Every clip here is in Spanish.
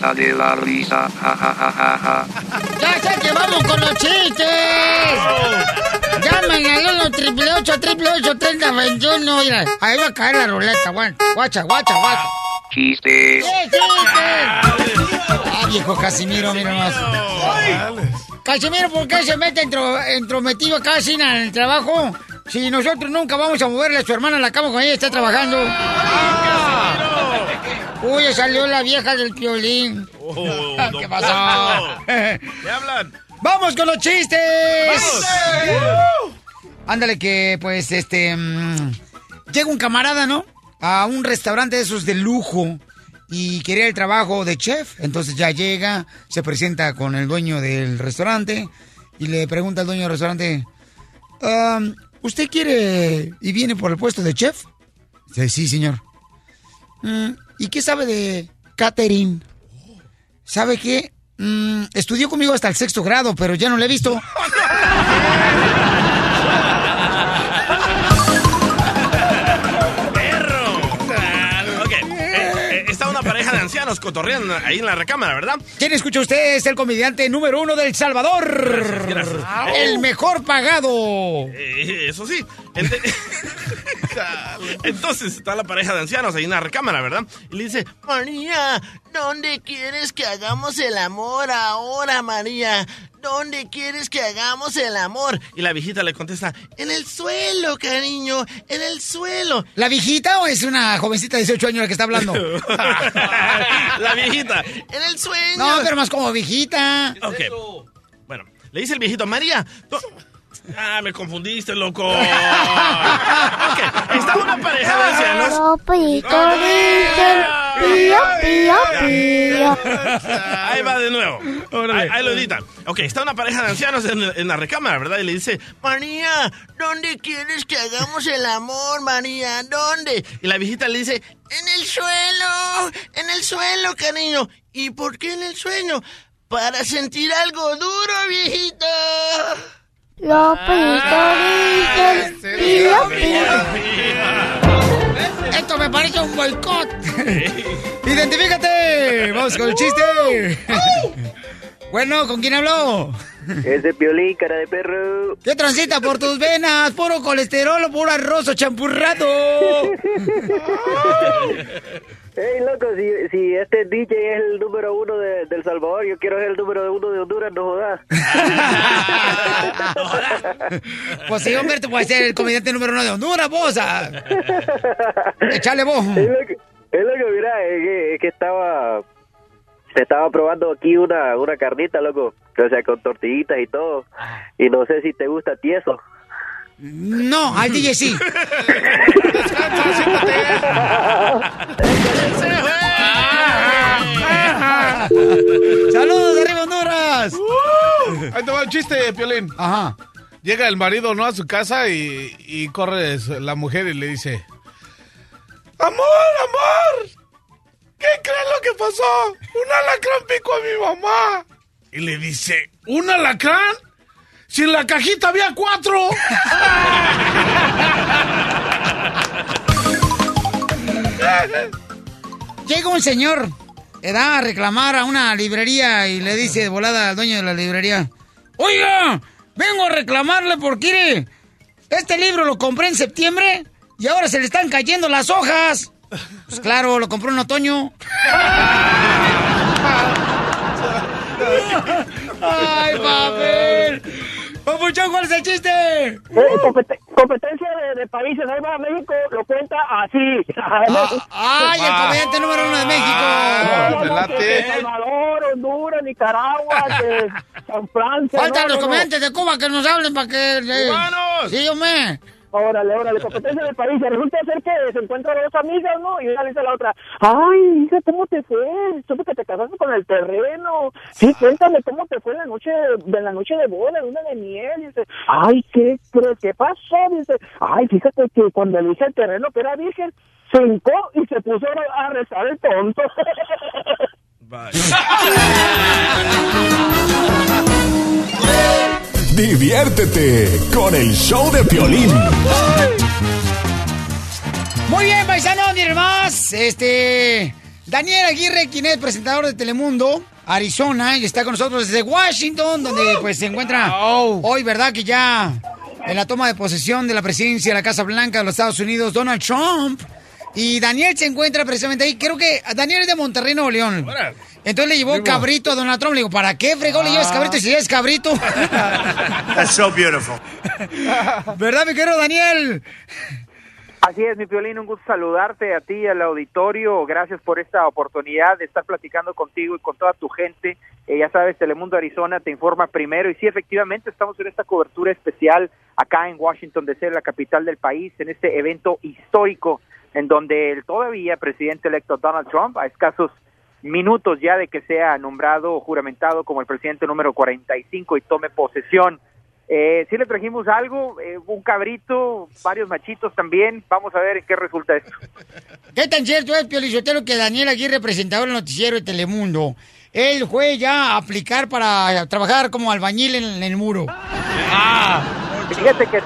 ruleta de la risa, ja ja ja ja ja. ¡Ya sé que vamos con los chistes! Llamen al 1 triple 8 triple 8 30 21. Mira, ahí va a caer la ruleta, guan. Guacha, guacha, guacha. Chistes. ¡Sí, chistes! Ah, viejo Casimiro, mira más. Casimiro, ¿por qué se mete entro- entrometido casi en el trabajo? Si nosotros nunca vamos a moverle a su hermana a la cama cuando ella está trabajando. Uy, salió la vieja del piolín. ¿Qué pasó? ¿Qué hablan? ¡Vamos con los chistes! ¡Vamos! Ándale que, pues, este... mm, llega un camarada, ¿no? A un restaurante de esos de lujo y quería el trabajo de chef. Entonces ya llega, se presenta con el dueño del restaurante y le pregunta al dueño del restaurante, "Am, ¿usted quiere y viene por el puesto de chef? Dice, sí, señor. "Mm, ¿Y qué sabe de catering? ¿Sabe qué? Mm, estudió conmigo hasta el sexto grado, pero ya no le he visto. ancianos cotorreando ahí en la recámara, ¿verdad? ¿Quién escucha usted? Es el comediante número uno del Salvador. gracias. El mejor pagado. Eh, eso sí. Entonces está la pareja de ancianos ahí en la recámara, ¿verdad? Y le dice, María, ¿dónde quieres que hagamos el amor ahora, María? ¿Dónde quieres que hagamos el amor? y la viejita le contesta, En el suelo, cariño, en el suelo. ¿La viejita o es una jovencita de 18 años la que está hablando? la viejita. En el sueño. No, pero más como viejita. Ok. Bueno, le dice el viejito, María. Ah, me confundiste, loco. ok, está una pareja de ancianos. Ahí va de nuevo. Ahí, ahí lo editan. Ok, está una pareja de ancianos en, en la recámara, ¿verdad? Y le dice, María, ¿dónde quieres que hagamos el amor, María? ¿Dónde? y la viejita le dice, En el suelo, en el suelo, cariño. ¿Y por qué en el sueño? Para sentir algo duro, viejita. Esto me parece un boicot. Identifícate. Vamos con el chiste. bueno, ¿con quién habló? Ese violín, cara de perro. ¿Qué transita por tus venas? Puro colesterol o puro arroz o champurrado. Ey, loco, si, si este DJ es el número uno de, del Salvador, yo quiero ser el número uno de Honduras, no jodas. Pues sí, hombre, tú puedes ser el comediante número uno de Honduras, vos. ah. Échale vos. Es lo que, es lo que mira, es que, es que estaba... Se estaba probando aquí una, una carnita, loco. O sea, con tortillitas y todo. Y no sé si te gusta tieso. No, al DJ sí. ¡Saludos de arriba, Honduras! Ahí te va el chiste, Piolín. Ajá. Llega el marido, ¿no? A su casa y, y corre la mujer y le dice... ¡Amor, amor! ¿Qué crees lo que pasó? Un alacrán picó a mi mamá. Y le dice, ¿un alacrán? Si en la cajita había cuatro. Llega un señor, le da a reclamar a una librería y le dice de volada al dueño de la librería, Oiga, vengo a reclamarle porque este libro lo compré en septiembre y ahora se le están cayendo las hojas. Pues claro, lo compró en otoño. ¡Ay, papel! Papuchón, ¿cuál es el chiste? Eh, compet- competencia de, de países, ahí va México, lo cuenta así. ¡Ay, el comediante número uno de No, no, México! no, que Salvador, Honduras, Nicaragua, San Francia. Faltan no, los comediantes de Cuba que nos hablen para que... eh, ¡Cubanos! Sí, hombre. Órale, órale, competencia de países. Resulta ser que se encuentran dos amigas, ¿no? Y una le dice a la otra, ay, hija, ¿cómo te fue? Supe que te casaste con el terreno. Sí, cuéntame cómo te fue en la noche de, en la noche de boda, luna de miel. Y dice, ay, ¿qué crees? ¿Qué pasó? Dice, ay, fíjate que cuando le dije al terreno que era virgen, se hincó y se puso a a rezar el tonto. Diviértete con el show de Piolín. Muy bien, paisano, miren más. Este. Daniel Aguirre, quien es presentador de Telemundo, Arizona, y está con nosotros desde Washington, donde pues se encuentra hoy, ¿verdad? Que ya en la toma de posesión de la presidencia de la Casa Blanca de los Estados Unidos, Donald Trump. Y Daniel se encuentra precisamente ahí. Creo que Daniel es de Monterrey, Nuevo León. Entonces le llevó cabrito a Donald Trump. Le digo, ¿para qué fregó le llevas cabrito si es cabrito? That's so beautiful. ¿Verdad, mi querido Daniel? Así es, mi Piolín, un gusto saludarte a ti y al auditorio. Gracias por esta oportunidad de estar platicando contigo y con toda tu gente. Eh, ya sabes, Telemundo Arizona te informa primero y sí, efectivamente, estamos en esta cobertura especial acá en Washington, D.C., la capital del país, en este evento histórico en donde el todavía presidente electo Donald Trump, a escasos minutos ya de que sea nombrado o juramentado como el presidente número 45 y tome posesión, eh, sí le trajimos algo, eh, un cabrito, varios machitos también. Vamos a ver en qué resulta esto. ¿Qué tan cierto es, Piolizotero, que Daniel Aguirre, presentador del noticiero de Telemundo, él fue ya a aplicar para trabajar como albañil en, en el muro? Fíjate que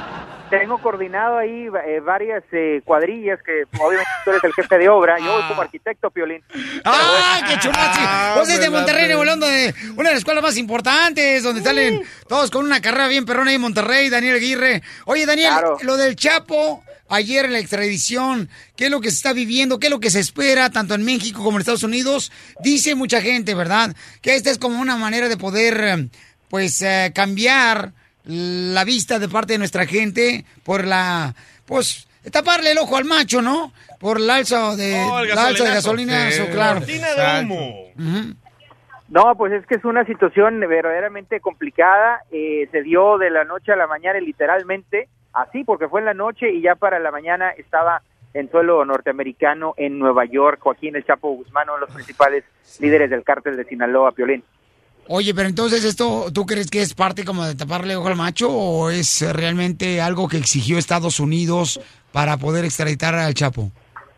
tengo coordinado ahí eh, varias eh, cuadrillas que obviamente tú eres el jefe de obra. Yo voy como arquitecto, Piolín. ¡Ah, qué chunachi! Vos es de Monterrey, Nuevo León, donde una de las escuelas más importantes, donde salen todos con una carrera bien perrona ahí en Monterrey, Daniel Aguirre. Oye, Daniel, Claro. lo del Chapo, ayer en la extradición, ¿qué es lo que se está viviendo? ¿Qué es lo que se espera tanto en México como en Estados Unidos? Dice mucha gente, ¿verdad? Que esta es como una manera de poder, eh, pues, eh, cambiar la vista de parte de nuestra gente por la, pues, taparle el ojo al macho, ¿no? Por el alza de, Oh, la alza de gasolina, Sí. claro. Cortina de humo. No, pues es que es una situación verdaderamente complicada. Eh, se dio de la noche a la mañana, y literalmente así, porque fue en la noche y ya para la mañana estaba en suelo norteamericano en Nueva York. Joaquín El Chapo Guzmán, uno de los principales líderes del cártel de Sinaloa, Piolín. Oye, pero entonces esto, ¿tú crees que es parte como de taparle ojo al macho o es realmente algo que exigió Estados Unidos para poder extraditar al Chapo?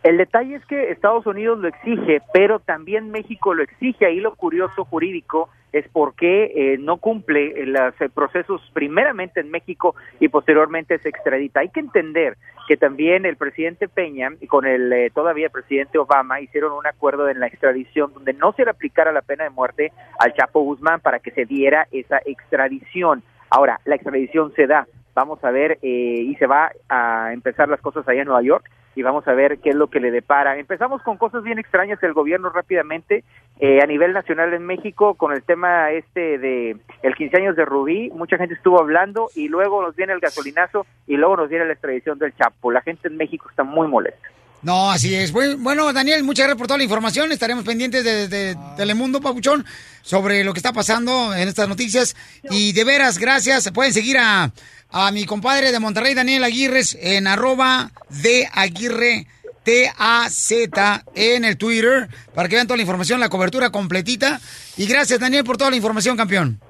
El detalle es que Estados Unidos lo exige, pero también México lo exige. Ahí lo curioso jurídico es por qué eh, no cumple eh, los eh, procesos primeramente en México y posteriormente se extradita. Hay que entender que también el presidente Peña y con el eh, todavía presidente Obama hicieron un acuerdo en la extradición donde no se le aplicara la pena de muerte al Chapo Guzmán para que se diera esa extradición. Ahora, la extradición se da. Vamos a ver eh, y se va a empezar las cosas allá en Nueva York y vamos a ver qué es lo que le depara. Empezamos con cosas bien extrañas del gobierno rápidamente eh, a nivel nacional en México con el tema este de el 15 años de Rubí, mucha gente estuvo hablando y luego nos viene el gasolinazo y luego nos viene la extradición del Chapo. La gente en México está muy molesta. No, así es. Bueno, Daniel, muchas gracias por toda la información. Estaremos pendientes de, de Telemundo, Papuchón, sobre lo que está pasando en estas noticias. Y de veras, gracias. Pueden seguir a, a mi compadre de Monterrey, Daniel Aguirre, en arroba de Aguirre T-A-Z en el Twitter, para que vean toda la información, la cobertura completita. Y gracias, Daniel, por toda la información, campeón.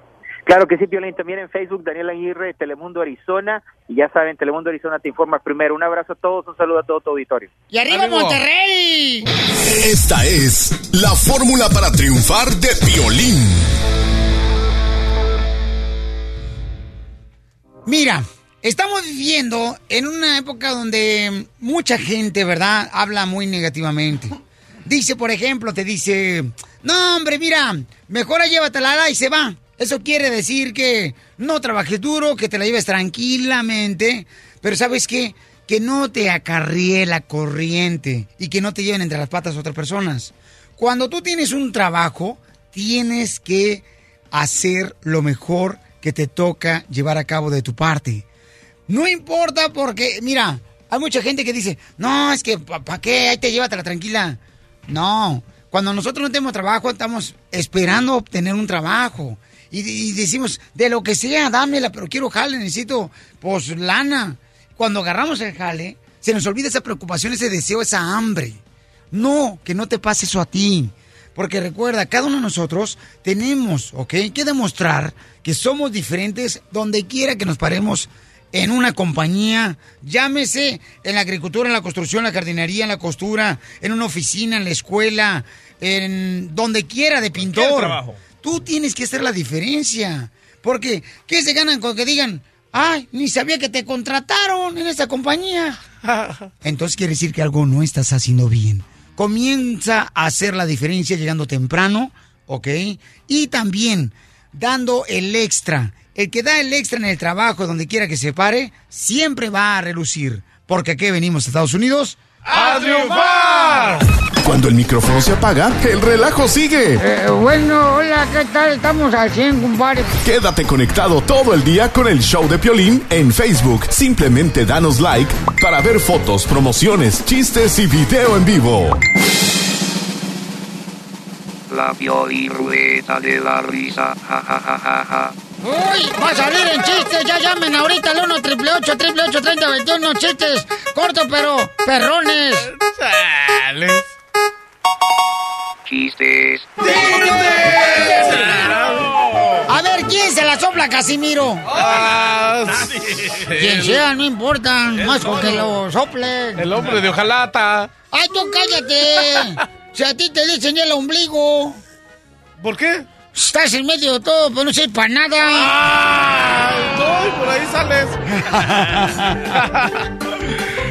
Claro que sí, Piolín, también en Facebook, Daniel Aguirre, Telemundo Arizona, y ya saben, Telemundo Arizona te informa primero. Un abrazo a todos, un saludo a todo tu auditorio. ¡Y arriba Monterrey! Esta es la fórmula para triunfar de Piolín. Mira, estamos viviendo en una época donde mucha gente, ¿verdad?, habla muy negativamente. Dice, por ejemplo, te dice, no, hombre, mira, mejor llévatela y se va. Eso quiere decir que no trabajes duro, que te la lleves tranquilamente. Pero ¿sabes qué? que no te acarríe la corriente y que no te lleven entre las patas otras personas. Cuando tú tienes un trabajo, tienes que hacer lo mejor que te toca llevar a cabo de tu parte. No importa porque, mira, hay mucha gente que dice, no, es que, ¿para qué? Ahí te llévatela tranquila. No, cuando nosotros no tenemos trabajo, estamos esperando obtener un trabajo. Y, y decimos, de lo que sea, dámela, pero quiero jale, necesito, pues, lana. Cuando agarramos el jale, se nos olvida esa preocupación, ese deseo, esa hambre. No, que no te pase eso a ti. Porque recuerda, cada uno de nosotros tenemos, ¿ok? Que demostrar que somos diferentes donde quiera que nos paremos en una compañía, llámese en la agricultura, en la construcción, en la jardinería, en la costura, en una oficina, en la escuela, en donde quiera de pintor. trabajo. Tú tienes que hacer la diferencia. Porque, ¿qué se ganan con que digan, ay, ni sabía que te contrataron en esa compañía? Entonces quiere decir que algo no estás haciendo bien. Comienza a hacer la diferencia llegando temprano, ¿ok? Y también dando el extra. El que da el extra en el trabajo, donde quiera que se pare, siempre va a relucir. Porque aquí venimos a Estados Unidos ¡A triunfar! Cuando el micrófono se apaga, el relajo sigue. Eh, bueno, hola, ¿qué tal? Estamos al 100, compadre. Quédate conectado todo el día con el show de Piolín en Facebook. Simplemente danos like para ver fotos, promociones, chistes y video en vivo. La Pioli Rueda de la Risa. Ja, ja, ja, ja, ja. Uy, va a salir en chistes. Ya llamen ahorita al 1 888 30 21 Chistes cortos, pero perrones. Chistes. A ver, ¿quién se la sopla, Casimiro? Ah, Quien sea, no importa. Más con que lo sople. El hombre de hojalata. ¡Ay, tú cállate! Si a ti te dicen el ombligo. ¿Por qué? Estás en medio de todo, pero no sirve para nada. Ay, no, y por ahí sales.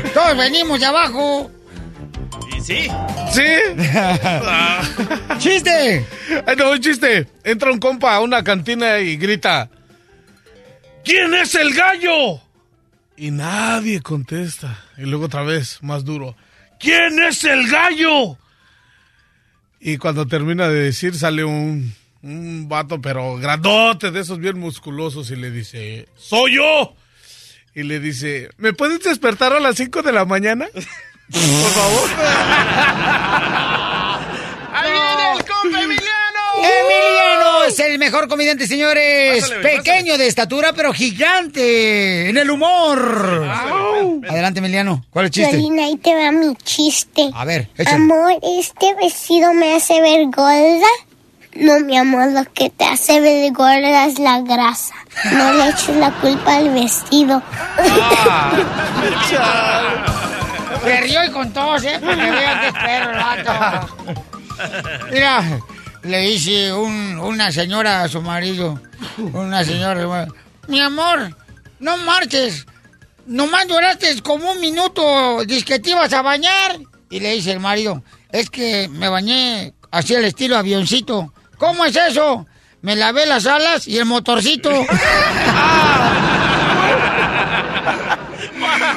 Todos venimos de abajo. Y sí. ¿Sí? ¡Chiste! Ay, no, un chiste. Entra un compa a una cantina y grita: ¿Quién es el gallo? Y nadie contesta. Y luego otra vez, más duro: ¿Quién es el gallo? Y cuando termina de decir, sale un, un vato, pero grandote, de esos bien musculosos, y le dice: ¡Soy yo! Y le dice: ¿Me puedes despertar a las 5 de la mañana? Por favor. ¡Ahí viene el compa Emiliano! Emiliano es el mejor comediante, señores. Pásale, Pequeño de estatura, pero gigante en el humor. Adelante, Emiliano. ¿Cuál es el chiste? Violín, ahí te va mi chiste. A ver, échale. Amor, ¿este vestido me hace ver gorda? No, mi amor, lo que te hace ver gorda es la grasa. No le eches la culpa al vestido. Se rió y con todos, ¿eh? Para que vean que perro el. Mira, le dice un- una señora a su marido, una señora, mi amor, no marches, nomás duraste como un minuto, dice que te ibas a bañar. Y le dice el marido, es que me bañé así al estilo avioncito. ¿Cómo es eso? Me lavé las alas y el motorcito.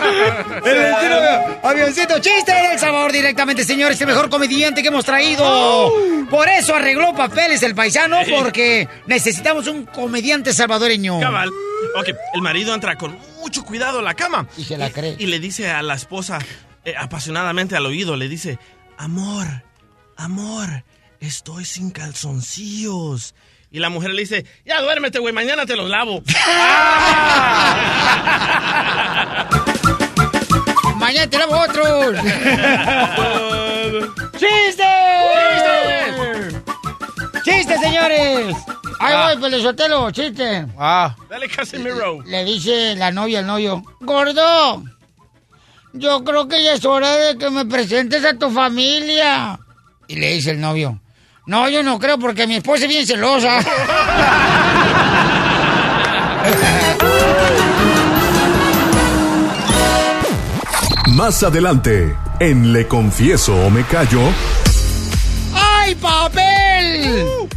El avioncito chiste del sabor directamente, señores, el mejor comediante que hemos traído. Por eso arregló papeles el paisano, porque necesitamos un comediante salvadoreño. Cabal. Ok, el marido entra con mucho cuidado a la cama. Y se la cree. Y le dice a la esposa, eh, apasionadamente al oído, le dice, amor, amor, estoy sin calzoncillos. Y la mujer le dice, ya duérmete, güey, mañana te los lavo. Mañana te lavo otros. ¡Chiste! ¡Chiste, señores! Ahí Ah. voy, Pelizotelo, chiste. Ah, Dale, Casimiro. Le dice la novia al novio, gordo, yo creo que ya es hora de que me presentes a tu familia. Y le dice el novio, no, yo no creo porque mi esposa es bien celosa. Más adelante, en Le Confieso o Me Callo, ¡Ay, papel!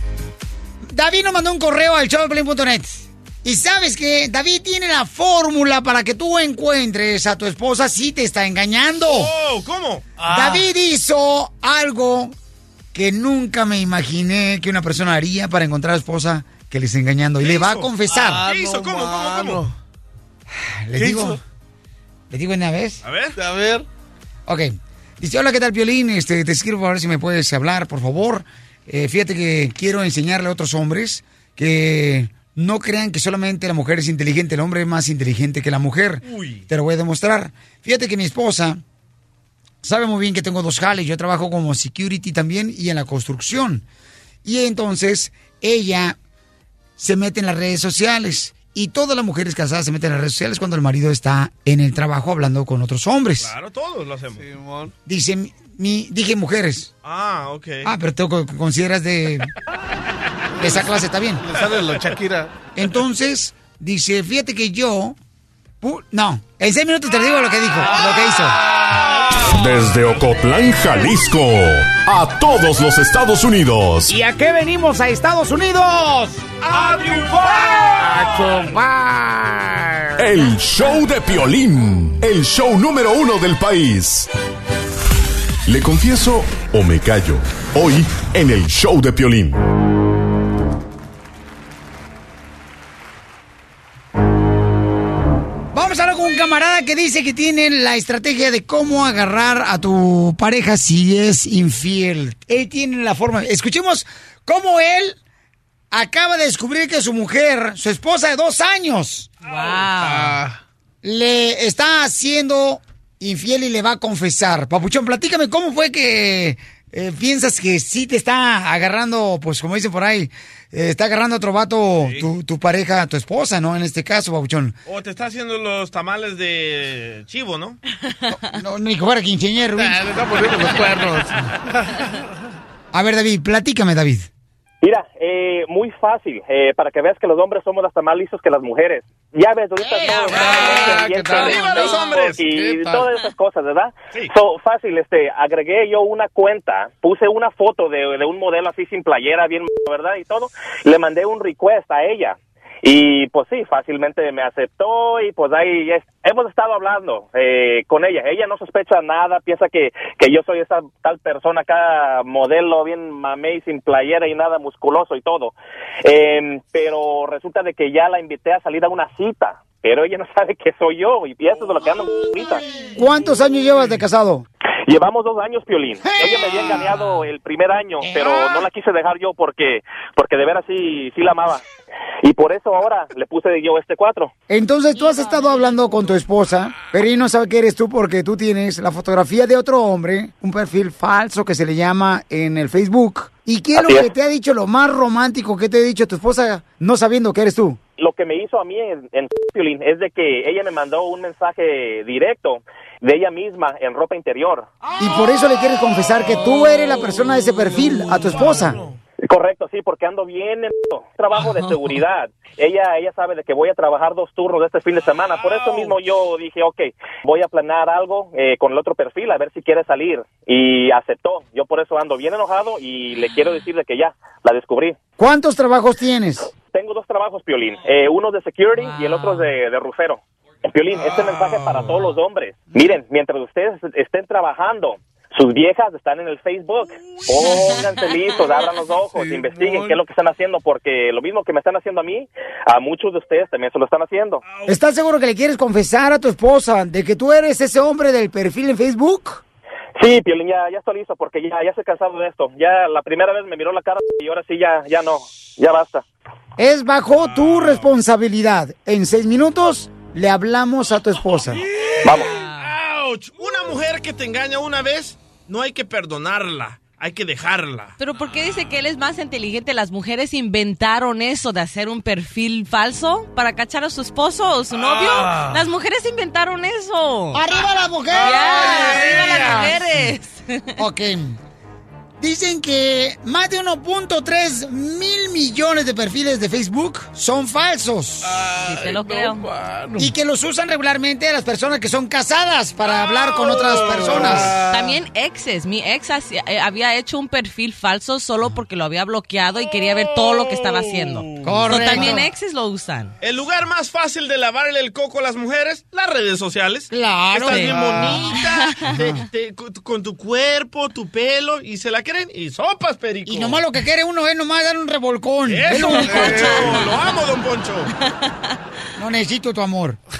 David nos mandó un correo al showdeplin.net. Y sabes que David tiene la fórmula para que tú encuentres a tu esposa si te está engañando. Oh, ¿cómo? David hizo algo que nunca me imaginé que una persona haría para encontrar a esposa que le está engañando. Y le va a confesar. Ah, ¿Qué hizo? ¿Cómo, cómo, cómo? ¿Le ¿Qué digo? hizo? ¿Le digo una vez? A ver. A ver. Ok. Dice, hola, ¿qué tal, Violín? Este, te escribo a ver si me puedes hablar, por favor. Eh, fíjate que quiero enseñarle a otros hombres que no crean que solamente la mujer es inteligente, el hombre es más inteligente que la mujer. Te lo voy a demostrar. Fíjate que mi esposa sabe muy bien que tengo dos jales. Yo trabajo como security también y en la construcción. Y entonces ella se mete en las redes sociales. Y todas las mujeres casadas se meten en las redes sociales cuando el marido está en el trabajo hablando con otros hombres. Claro, todos lo hacemos. Dice, mi, dije mujeres. Ah, ok. Ah, pero tú co- consideras de, de esa clase, está bien. Le sale lo Shakira. Entonces, dice, fíjate que yo... no, en seis minutos te digo lo que dijo, lo que hizo. Desde Ocotlán, Jalisco, a todos los Estados Unidos. ¿Y a qué venimos a Estados Unidos? ¡A triunfar! ¡A triunfar! El show de Piolín, el show número uno del país. ¿Le confieso o me callo? Hoy en el show de Piolín. Que dice que tiene la estrategia de cómo agarrar a tu pareja si es infiel. Él tiene la forma. Escuchemos cómo él acaba de descubrir que su mujer, su esposa de dos años, le está haciendo infiel y le va a confesar. Papuchón, platícame cómo fue que eh, piensas que sí te está agarrando, pues como dicen por ahí, eh, está agarrando a otro vato tu, tu pareja, tu esposa, ¿no? En este caso, Papuchón. O te está haciendo los tamales de chivo, ¿no? No, ni que fuera quinceañero. le está poniendo los cuernos. A ver, David, platícame, David. Mira, eh, muy fácil, eh, para que veas que los hombres somos hasta más listos que las mujeres. Ya ves, ahorita todo está en ¿qué tal? Facebook ¡Arriba los hombres! Y todas esas cosas, ¿verdad? So, fácil, este, agregué yo una cuenta, puse una foto de, de un modelo así sin playera, bien, ¿verdad? Y todo. Le mandé un request a ella. Y pues sí, fácilmente me aceptó y pues ahí es- hemos estado hablando eh, con ella. Ella no sospecha nada, piensa que, que yo soy esa tal persona acá, modelo bien mamey, sin playera y nada musculoso y todo. Eh, pero resulta de que ya la invité a salir a una cita, pero ella no sabe que soy yo y es de lo que ando. ¿Cuántos años llevas de casado? Llevamos dos años, Piolín. Ella me había engañado el primer año, pero no la quise dejar yo porque porque de veras sí, sí la amaba. Y por eso ahora le puse yo este cuatro. Entonces tú has estado hablando con tu esposa, pero ella no sabe que eres tú porque tú tienes la fotografía de otro hombre, un perfil falso que se le llama en el Facebook. ¿Y qué es lo que es. te ha dicho lo más romántico que te ha dicho tu esposa no sabiendo que eres tú? Lo que me hizo a mí en, en Piolín es de que ella me mandó un mensaje directo de ella misma en ropa interior. Y por eso le quieres confesar que tú eres la persona de ese perfil a tu esposa. Correcto, sí, porque ando bien en trabajo de seguridad. Ella ella sabe de que voy a trabajar dos turnos este fin de semana. Por eso mismo yo dije, ok, voy a planear algo eh, con el otro perfil, a ver si quiere salir. Y aceptó. Yo por eso ando bien enojado y le quiero decir de que ya, la descubrí. ¿Cuántos trabajos tienes? Tengo dos trabajos, Piolín. Eh, uno de security y el otro de, de rufero. Piolín, este mensaje es para todos los hombres. Miren, mientras ustedes estén trabajando, sus viejas están en el Facebook. Pónganse listos, abran los ojos, investiguen qué es lo que están haciendo, porque lo mismo que me están haciendo a mí, a muchos de ustedes también se lo están haciendo. ¿Estás seguro que le quieres confesar a tu esposa de que tú eres ese hombre del perfil en Facebook? Sí, Piolín, ya, ya estoy listo, porque ya, ya estoy cansado de esto. Ya la primera vez me miró la cara y ahora sí ya, ya no, ya basta. Es bajo tu responsabilidad. En seis minutos le hablamos a tu esposa. Vamos. ¡Auch! Una mujer que te engaña una vez, no hay que perdonarla, hay que dejarla. Pero ¿por qué dice que él es más inteligente? ¿Las mujeres inventaron eso de hacer un perfil falso para cachar a su esposo o su novio? Ah. Las mujeres inventaron eso. ¡Arriba las mujeres! Ya, arriba las mujeres. Ok. Dicen que más de 1.3 mil millones de perfiles de Facebook son falsos. Sí, te lo creo. Y que los usan regularmente las personas que son casadas para hablar con otras personas. También exes. Mi ex hacía- eh, había hecho un perfil falso solo porque lo había bloqueado y quería ver todo lo que estaba haciendo. Correcto. So, también exes lo usan. El lugar más fácil de lavarle el coco a las mujeres, las redes sociales. Claro. Estás Sí. bien Ah. bonita, te- te- con, con tu cuerpo, tu pelo, y se la y sopas, perico. Y nomás lo que quiere uno es nomás dar un revolcón. Es Eso, lo don. Poncho, lo amo, don Poncho. No necesito tu amor.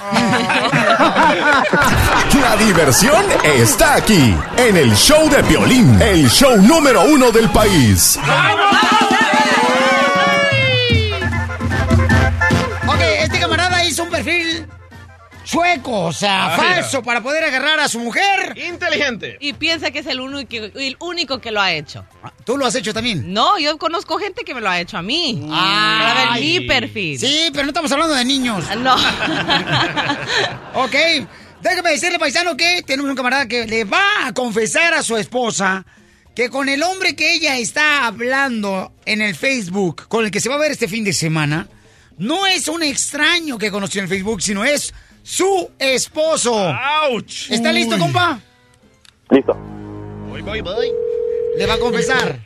La diversión está aquí, en el show de Piolín, el show número uno del país. Ok, este camarada hizo un perfil chueco, o sea, Ah, falso, para poder agarrar a su mujer. Inteligente. Y piensa que es el único, el único que lo ha hecho. ¿Tú lo has hecho también? No, yo conozco gente que me lo ha hecho a mí. Para ver mi perfil. Sí, pero no estamos hablando de niños. No. ok, déjeme decirle, paisano, que tenemos un camarada que le va a confesar a su esposa que con el hombre que ella está hablando en el Facebook, con el que se va a ver este fin de semana, no es un extraño que conoció en el Facebook, sino es su esposo. ¡Auch! ¿Está listo, Uy. compa? Listo. Voy, voy, voy. Le va a confesar.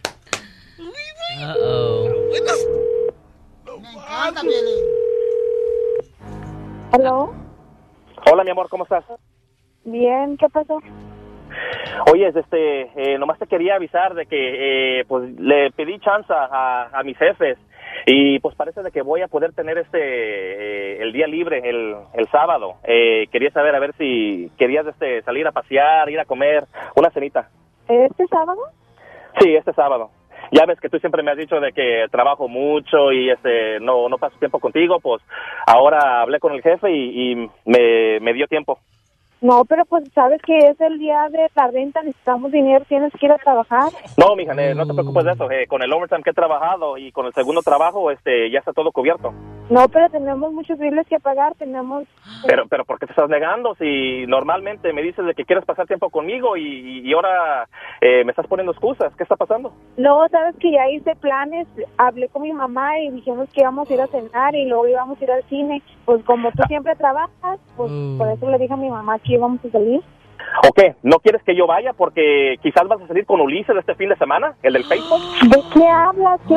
¿Aló? Hola, mi amor, ¿cómo estás? Bien, ¿qué pasó? Oye, este, eh, nomás te quería avisar de que, eh, pues, le pedí chance a, a mis jefes y, pues, parece de que voy a poder tener este, eh, el día libre, el, el sábado. Eh, quería saber a ver si querías, este, salir a pasear, ir a comer, una cenita. ¿Este sábado? Sí, este sábado. Ya ves que tú siempre me has dicho de que trabajo mucho y este no no paso tiempo contigo, pues ahora hablé con el jefe y, y me, me dio tiempo. No, pero pues sabes que es el día de la renta, necesitamos dinero, tienes que ir a trabajar. No, mija, no te preocupes de eso. eh, con el overtime que he trabajado y con el segundo trabajo, este, ya está todo cubierto. No, pero tenemos muchos biles que pagar, tenemos... Pero, pero ¿por qué te estás negando? Si normalmente me dices de que quieres pasar tiempo conmigo y, y ahora eh, me estás poniendo excusas, ¿qué está pasando? No, sabes que ya hice planes, hablé con mi mamá y dijimos que íbamos a ir a cenar y luego íbamos a ir al cine. Pues como tú siempre trabajas, pues por eso le dije a mi mamá que íbamos a salir. ¿O qué? ¿No quieres que yo vaya porque quizás vas a salir con Ulises este fin de semana, el del Facebook? ¿De qué hablas? ¿Qué?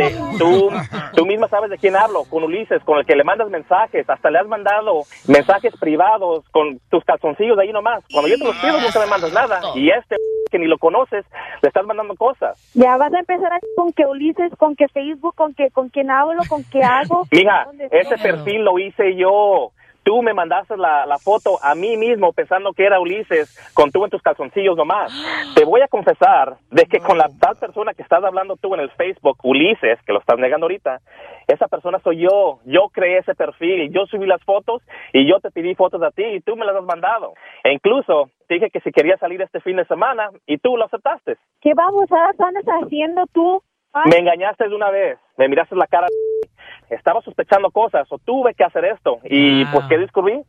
De, tú, tú misma sabes de quién hablo, con Ulises, con el que le mandas mensajes, hasta le has mandado mensajes privados con tus calzoncillos de ahí nomás. Cuando yo te los pido, nunca me mandas nada. Y este que ni lo conoces, le estás mandando cosas. Ya vas a empezar a- con que Ulises, con que Facebook, con que con quién hablo, con qué hago. Mija, ¿Dónde ese perfil lo hice yo. Tú me mandaste la, la foto a mí mismo pensando que era Ulises con tú en tus calzoncillos nomás. Te voy a confesar de que con la tal persona que estás hablando tú en el Facebook, Ulises, que lo estás negando ahorita, esa persona soy yo. Yo creé ese perfil, yo subí las fotos y yo te pedí fotos a ti y tú me las has mandado. E incluso te dije que si quería salir este fin de semana y tú lo aceptaste. ¿Qué babosadas andas haciendo tú? Ay, Me engañaste de una vez, me miraste la cara. Estaba sospechando cosas o tuve que hacer esto. Y pues, ¿qué descubrí?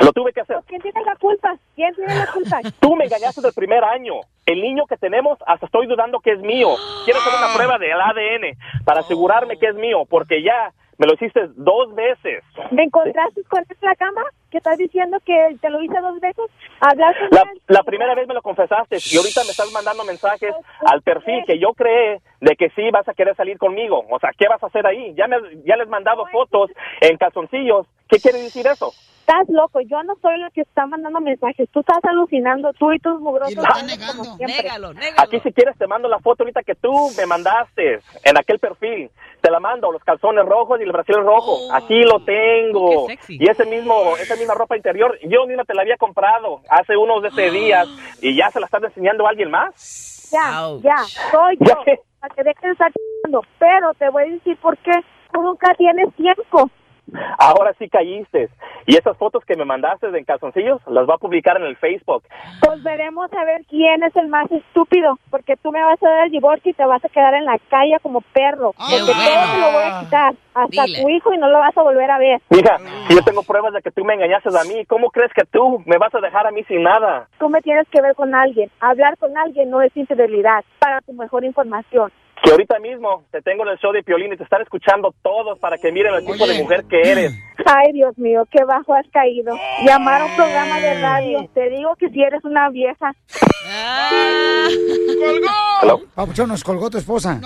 Lo tuve que hacer. ¿Quién tiene la culpa? ¿Quién tiene la culpa? Tú me engañaste del primer año. El niño que tenemos, hasta estoy dudando que es mío. Quiero hacer una prueba del ADN para asegurarme que es mío, porque ya me lo hiciste dos veces. ¿Me encontraste con la cama? ¿Qué estás diciendo que te lo hice dos veces? ¿Hablar con La, la primera vez me lo confesaste y ahorita me estás mandando mensajes al perfil que yo creé de que sí vas a querer salir conmigo. O sea, ¿qué vas a hacer ahí? Ya, me, ya les he mandado fotos en calzoncillos. ¿Qué quiere decir eso? Estás loco, yo no soy la que está mandando mensajes. Tú estás alucinando, tú y tus mugrosos. como siempre. Négalo, négalo. Aquí si quieres te mando la foto ahorita que tú me mandaste en aquel perfil. Te la mando, los calzones rojos y el brasileño rojo. Aquí lo tengo. Qué sexy. Y ese mismo, esa misma ropa interior, yo misma te la había comprado hace unos de ese días y ya se la estás enseñando a alguien más. Ya, ya, soy ¿Ya yo. qué? Para que dejes de estar. Pero te voy a decir por qué. Tú nunca tienes tiempo. Ahora sí caíste. Y esas fotos que me mandaste en calzoncillos las va a publicar en el Facebook. Pues veremos a ver quién es el más estúpido, porque tú me vas a dar el divorcio y te vas a quedar en la calle como perro. porque todo te lo voy a quitar, hasta Dile. tu hijo y no lo vas a volver a ver. Mija, si yo tengo pruebas de que tú me engañaste a mí, ¿cómo crees que tú me vas a dejar a mí sin nada? Tú me tienes que ver con alguien. Hablar con alguien no es infidelidad, para tu mejor información. Que ahorita mismo te tengo en el show de Piolín y te están escuchando todos para que miren el tipo de mujer que eres. Ay, Dios mío, qué bajo has caído. Llamar a un programa de radio. Te digo que si eres una vieja. Hello. Papuchón, nos colgó tu esposa.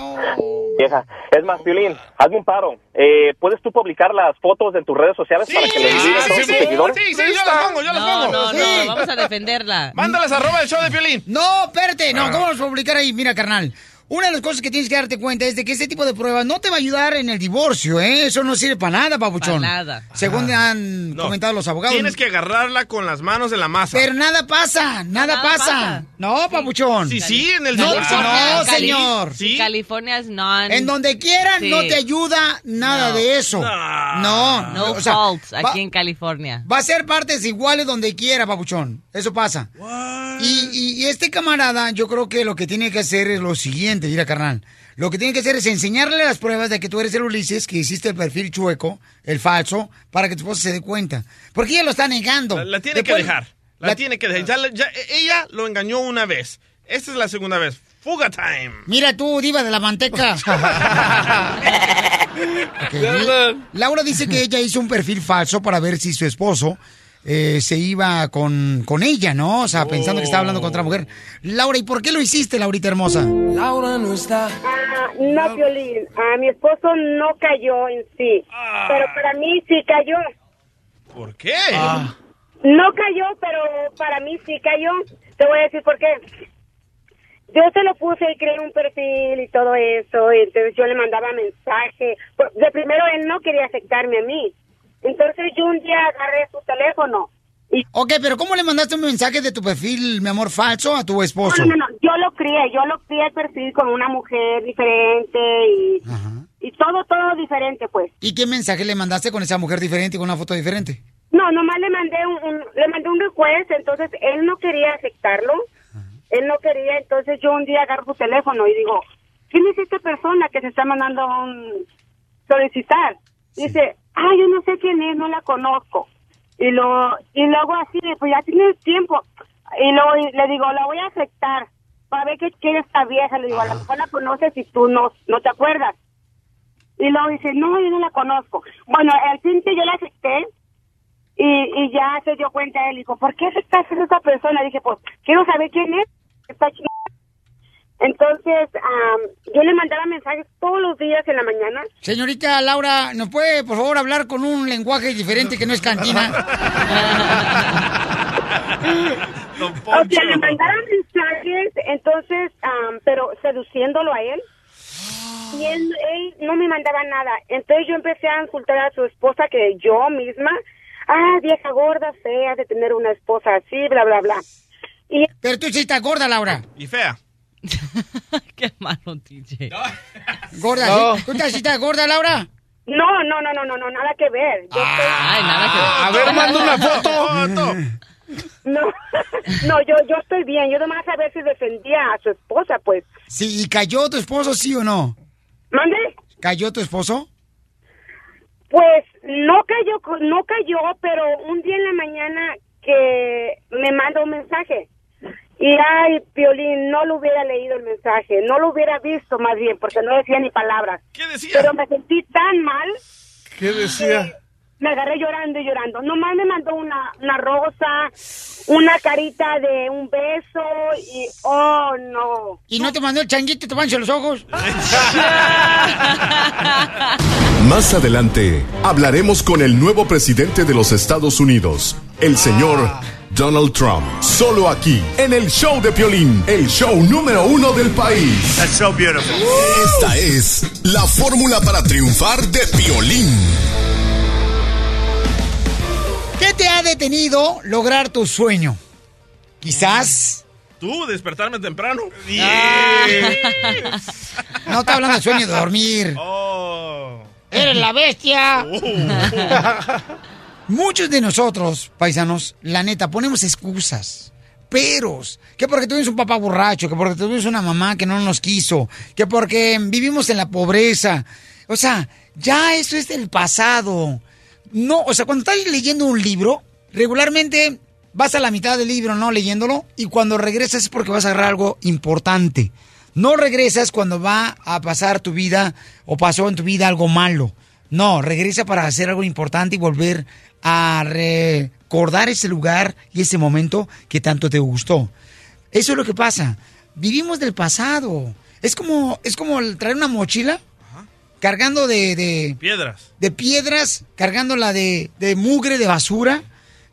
Vieja, es más, Piolín, hazme un paro. Eh, ¿Puedes tú publicar las fotos en tus redes sociales para que les miren todos tus seguidores? Sí, sí, yo las pongo, yo las No, pongo. no, no, Sí. vamos a defenderla. Mándales arroba el show de Piolín. No, espérate, Ah. no, ¿cómo a publicar ahí? Mira, carnal. Una de las cosas que tienes que darte cuenta es de que este tipo de pruebas no te va a ayudar en el divorcio, ¿eh? Eso no sirve para nada, papuchón. Pa' nada. Según han No. comentado los abogados. Tienes que agarrarla con las manos en la masa. Pero nada pasa, nada, Nada pasa. pasa. No, papuchón. Sí, sí, en el No, divorcio. no, Cali- señor. En California es non. En donde quiera Sí. no te ayuda nada No. de eso. No, No o sea, faults va- aquí en California. Va a ser partes iguales donde quiera, papuchón. Eso pasa. Y, y- y este camarada, yo creo que lo que tiene que hacer es lo siguiente, mira, carnal. Lo que tiene que hacer es enseñarle las pruebas de que tú eres el Ulises, que hiciste el perfil chueco, el falso, para que tu esposa se dé cuenta. Porque ella lo está negando. La, la tiene que dejar. La, tiene que dejar. Ya le- ya- ella lo engañó una vez. Esta es la segunda vez. Fuga time. Mira tú, diva de la manteca. Laura dice que ella hizo un perfil falso para ver si su esposo eh, se iba con, con ella, ¿no? O sea, pensando que estaba hablando con otra mujer. Laura, ¿y por qué lo hiciste, Laurita hermosa? Laura no está. no, Violín. A mi esposo no cayó en sí. Pero para mí sí cayó. ¿Por qué? No cayó, pero para mí sí cayó. Te voy a decir por qué. Yo se lo puse y creé un perfil y todo eso, y entonces yo le mandaba mensaje. De primero él no quería aceptarme a mí. Entonces yo un día agarré su teléfono. Ok, pero ¿cómo le mandaste un mensaje de tu perfil, mi amor, falso a tu esposo? No, no, no, yo lo crié, yo lo crié el perfil como una mujer diferente y, y todo, todo diferente, pues. ¿Y qué mensaje le mandaste con esa mujer diferente y con una foto diferente? No, nomás le mandé un, un- le mandé un request, entonces él no quería aceptarlo. Él no quería, entonces yo un día agarro su teléfono y digo, ¿quién es esta persona que se está mandando un solicitar? Dice, ah, yo no sé quién es, no la conozco. Y lo y luego así, pues ya tienes tiempo. Y luego y le digo, la voy a aceptar para ver qué quiere esta vieja. Le digo, a lo mejor la conoces y tú no, no te acuerdas. Y luego dice, no, yo no la conozco. Bueno, al fin que yo la acepté, y, y ya se dio cuenta él, dijo, ¿por qué aceptaste a esa persona? Dije, pues, quiero saber quién es. Está. Entonces, am, yo le mandaba mensajes todos los días en la mañana. Señorita Laura, ¿nos puede, por favor, hablar con un lenguaje diferente que no es cantina? O sea, le mandaba mensajes, entonces, am, pero seduciéndolo a él. Y él, él no me mandaba nada. Entonces yo empecé a insultar a su esposa que yo misma, ah, vieja gorda, fea de tener una esposa así, bla, bla, bla. Y Pero tú sí estás gorda, Laura. Y fea. Qué malo, DJ. Gorda, No. ¿sí? ¿Tú estás, sí estás gorda, Laura? No, no, no, no, no, no, nada que ver. Yo Ay, nada que ver. A ver, manda una foto. No, no, yo, yo estoy bien. Yo nomás a ver si defendía a su esposa, pues. Sí, ¿y cayó tu esposo, sí o no? ¿Mande? ¿Cayó tu esposo? Pues no cayó, no cayó, pero un día en la mañana que me manda un mensaje. Y ay, Piolín, no lo hubiera leído el mensaje, no lo hubiera visto más bien, porque no decía ni palabras. ¿Qué decía? Pero me sentí tan mal, ¿Qué decía? me agarré llorando y llorando. Nomás me mandó una, una rosa, una carita de un beso y, oh, no. ¿Y no te mandó el changuito y te mancha los ojos? Más adelante hablaremos con el nuevo presidente de los Estados Unidos, el señor Donald Trump. Solo aquí, en el show de Piolín, el show número uno del país. That's so beautiful. Esta es la fórmula para triunfar de Piolín. ¿Qué te ha detenido lograr tu sueño? Quizás. Tú, despertarme temprano. No está hablando de sueño de dormir. Oh. ¡Eres la bestia! Muchos de nosotros, paisanos, la neta, ponemos excusas, peros, que porque tuvimos un papá borracho, que porque tuvimos una mamá que no nos quiso, que porque vivimos en la pobreza. O sea, ya eso es del pasado. No, o sea, cuando estás leyendo un libro, regularmente vas a la mitad del libro no leyéndolo y cuando regresas es porque vas a agarrar algo importante. No regresas cuando va a pasar tu vida o pasó en tu vida algo malo. No, regresa para hacer algo importante y volver a recordar ese lugar y ese momento que tanto te gustó. Eso es lo que pasa. Vivimos del pasado. Es como, es como traer una mochila cargando de, de, Piedras. de piedras, cargándola de, de mugre, de basura.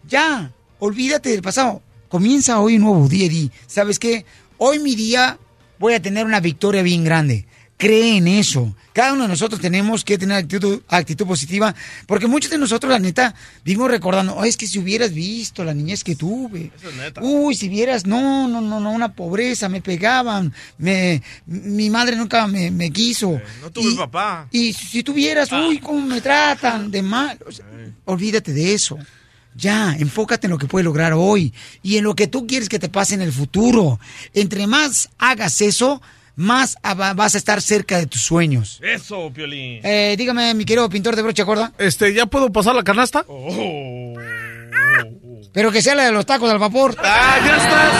Ya, olvídate del pasado. Comienza hoy un nuevo día y ¿sabes qué? Hoy mi día voy a tener una victoria bien grande. Cree en eso. Cada uno de nosotros tenemos que tener actitud, actitud positiva, porque muchos de nosotros, la neta, vivimos recordando, "Ay, es que si hubieras visto la niñez que tuve. Eso es neta. Uy, si vieras, no, no, no, no, una pobreza, me pegaban, me, mi madre nunca me, me quiso. No tuve papá. Y si tuvieras, uy, cómo me tratan de mal. O sea, olvídate de eso. Ya, enfócate en lo que puedes lograr hoy y en lo que tú quieres que te pase en el futuro. Entre más hagas eso, más a- va- vas a estar cerca de tus sueños. Eso, Piolín. Eh, dígame, mi querido pintor de brocha gorda. Este, ¿ya puedo pasar la canasta? Oh. Pero que sea la de los tacos al vapor. ¡Ah, ya estás!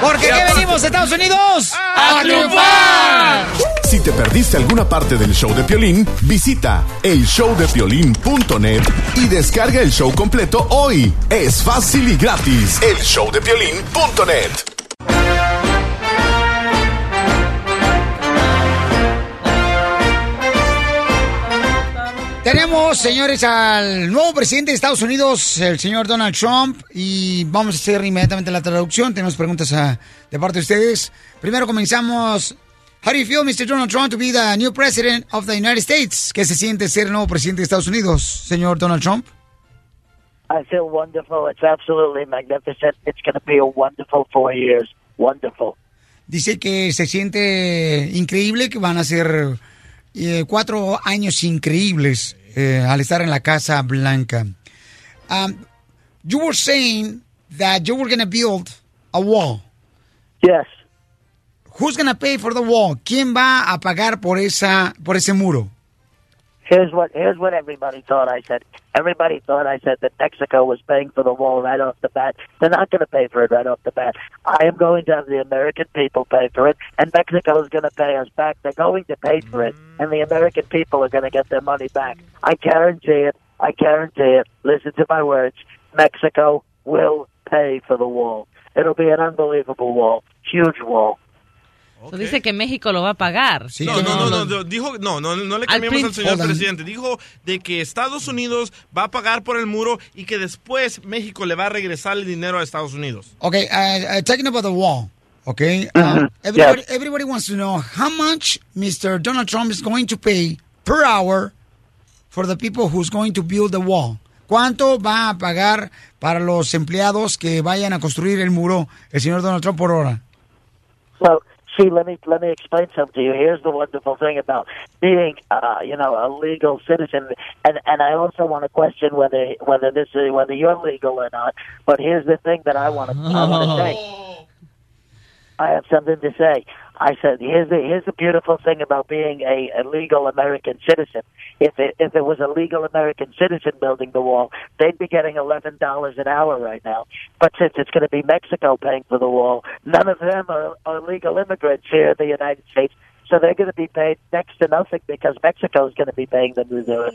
Porque Ya ¿qué pas- venimos, Estados Unidos? ¡A triunfar! Si te perdiste alguna parte del show de Piolín, visita elshowdepiolín.net y descarga el show completo hoy. Es fácil y gratis. Elshowdepiolín.net. Tenemos, señores, al nuevo presidente de Estados Unidos, el señor Donald Trump, y vamos a hacer inmediatamente la traducción. Tenemos preguntas ah, de parte de ustedes. Primero comenzamos. How do you feel, Mr. Donald Trump, to be the new president of the United States? ¿Qué se siente ser el nuevo presidente de Estados Unidos, señor Donald Trump? I feel wonderful. It's absolutely magnificent. It's going to be a wonderful four years. Wonderful. Dice que se siente increíble, que van a ser eh, cuatro años increíbles eh, al estar en la Casa Blanca. Um, you were saying that you were going to build a wall. Yes. Who's going to pay for the wall? ¿Quién va a pagar por esa por ese muro? Here's what here's what everybody thought I said. Everybody thought I said that Mexico was paying for the wall right off the bat. They're not going to pay for it right off the bat. I am going to have the American people pay for it, and Mexico is going to pay us back. They're going to pay for it, and the American people are going to get their money back. I guarantee it. I guarantee it. Listen to my words. Mexico will pay for the wall. It'll be an unbelievable wall, huge wall. Dice que México lo va a pagar. no, no, no, no, no, dijo, no, no, no le cambiamos al señor presidente. Dijo de que Estados Unidos va a pagar por el muro y que después México le va a regresar el dinero a Estados Unidos. Okay, uh, uh, talking about the wall. Okay, everybody, everybody wants to know how much Mr. Donald Trump is going to pay per hour for the people who's going to build the wall. ¿Cuánto va a pagar para los empleados que vayan a construir el muro el señor Donald Trump por hora? Well, see, let me let me explain something to you. Here's the wonderful thing about being, uh, you know, a legal citizen, and and I also want to question whether whether this is, whether you're legal or not. But here's the thing that I want to I want to say. I have something to say. I said, here's the here's the beautiful thing about being a, a legal American citizen. If it if it was a legal American citizen building the wall, they'd be getting eleven dollars an hour right now. But since it's going to be Mexico paying for the wall, none of them are, are legal immigrants here in the United States, so they're going to be paid next to nothing because Mexico is going to be paying them to do it.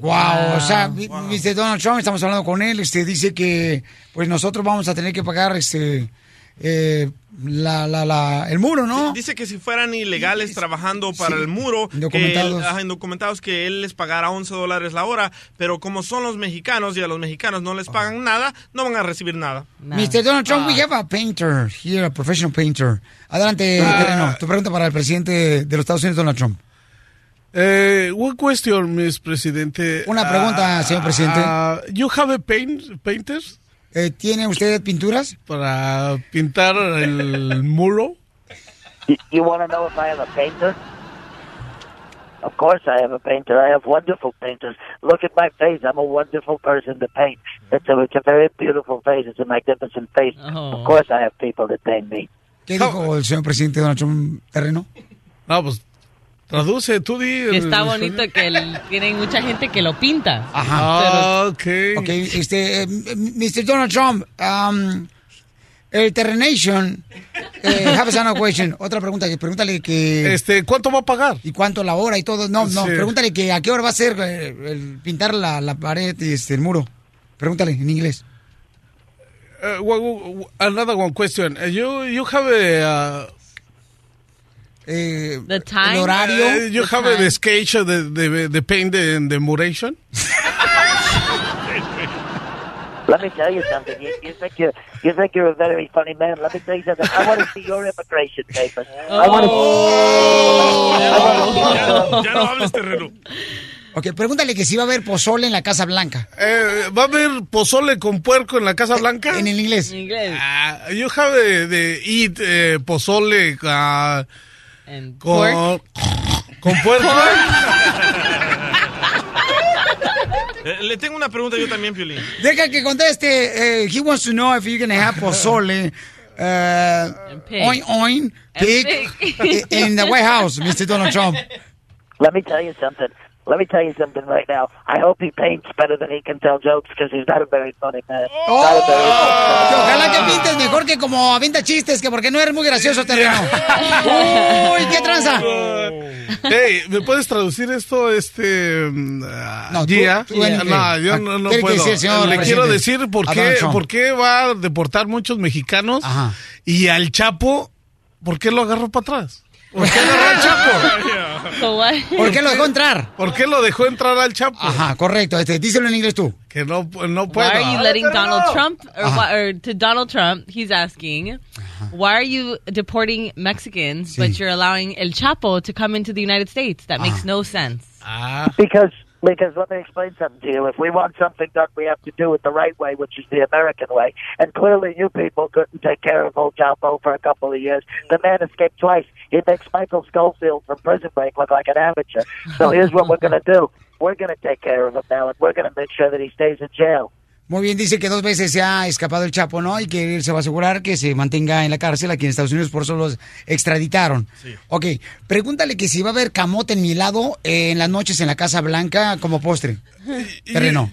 Wow, o sea, ah, vi- Mr. Donald Trump, estamos hablando con él, este, dice que pues nosotros vamos a tener que pagar este eh, la, la, la, el muro, ¿no? Dice que si fueran ilegales trabajando para el muro, que, Indocumentados. ajá, indocumentados, que él les pagara 11 dólares la hora, pero como son los mexicanos y a los mexicanos no les pagan nada, no van a recibir nada. Mr. Donald Trump, we have a painter here, a professional painter. Adelante, Ah. Tu pregunta para el presidente de los Estados Unidos, Donald Trump. Eh, one question, Miss Presidente. Una pregunta, señor presidente. Ah, you have a paint, painters? Eh, ¿Tiene usted pinturas? Para pintar el muro. You, you want to know if I am a painter? Of course, I have a painter. I have wonderful painters. Look at my face. I'm a wonderful person to paint. It's a, it's a very beautiful face. It's a magnificent face. Of course, I have people that paint me. ¿Qué dijo el señor presidente Donald Trump, terreno? No, pues traduce, tú di. Que está el- bonito que el- tiene mucha gente que lo pinta. Ajá. Ah, ok. Ok, este, eh, Mr. Donald Trump, um, el Terrenation, eh, have a question. Otra pregunta, que pregúntale que... Este, ¿cuánto va a pagar? ¿Y cuánto la hora y todo? No, no, Sí. pregúntale que a qué hora va a ser eh, el pintar la, la pared y este, el muro. Pregúntale en inglés. Uh, another one question. Uh, you you have a. Uh, The time. el horario. Uh, you The have a time. sketch of the, the, the paint the, the muration? Let me tell you something. You, you think you're you think you're a very funny man. Let me tell you something. I want to see your immigration papers. I want to. Ya no hables terreno. Ok, pregúntale que si va a haber pozole en la Casa Blanca. Eh, ¿Va a haber pozole con puerco en la Casa Blanca? En el inglés. En inglés. Ah, you have the, the eat eh, pozole ah, And con, pork. con puerco. Eh, Le tengo una pregunta yo también, Piolín. Deja que conteste. eh, he wants to know if you're going to have pozole. Uh, oin, oin, pig, pig. in the White House, Mr. Donald Trump. Let me tell you something. Let me tell you something right now. I hope he paints better than he can tell jokes because he's not a very funny man. Not a very funny man. Ojalá que pintes mejor que como avienta chistes, que porque no eres muy gracioso, terreno. Uy, qué tranza. Hey, ¿me puedes traducir esto, este, ah, No, tú- Gia? tú en no, inglés. yo no, no que puedo. decir, señor Le quiero decir por qué, por qué va a deportar muchos mexicanos y al Chapo, ¿por qué lo agarró para atrás? ¿Por qué agarró al Chapo? ¿Por qué lo dejó entrar? ¿Por qué lo dejó entrar al Chapo? Ajá, correcto. Este, díselo en inglés tú. Que no, no puedo. Why are you letting Donald Trump, or, Ajá. why, or to Donald Trump, he's asking, why are you deporting Mexicans, but you're allowing El Chapo to come into the United States? That makes no sense. Ah. Because because let me explain something to you. If we want something done, we have to do it the right way, which is the American way. And clearly, you people couldn't take care of old Jumbo for a couple of years. The man escaped twice. He makes Michael Schofield from Prison Break look like an amateur. So here's what we're going to do. We're going to take care of him now, and we're going to make sure that he stays in jail. Muy bien, dice que dos veces se ha escapado el Chapo, ¿no? Y que él se va a asegurar que se mantenga en la cárcel aquí en Estados Unidos, por eso los extraditaron. Ok, pregúntale que si va a haber camote en mi helado eh, en las noches en la Casa Blanca como postre. Terreno.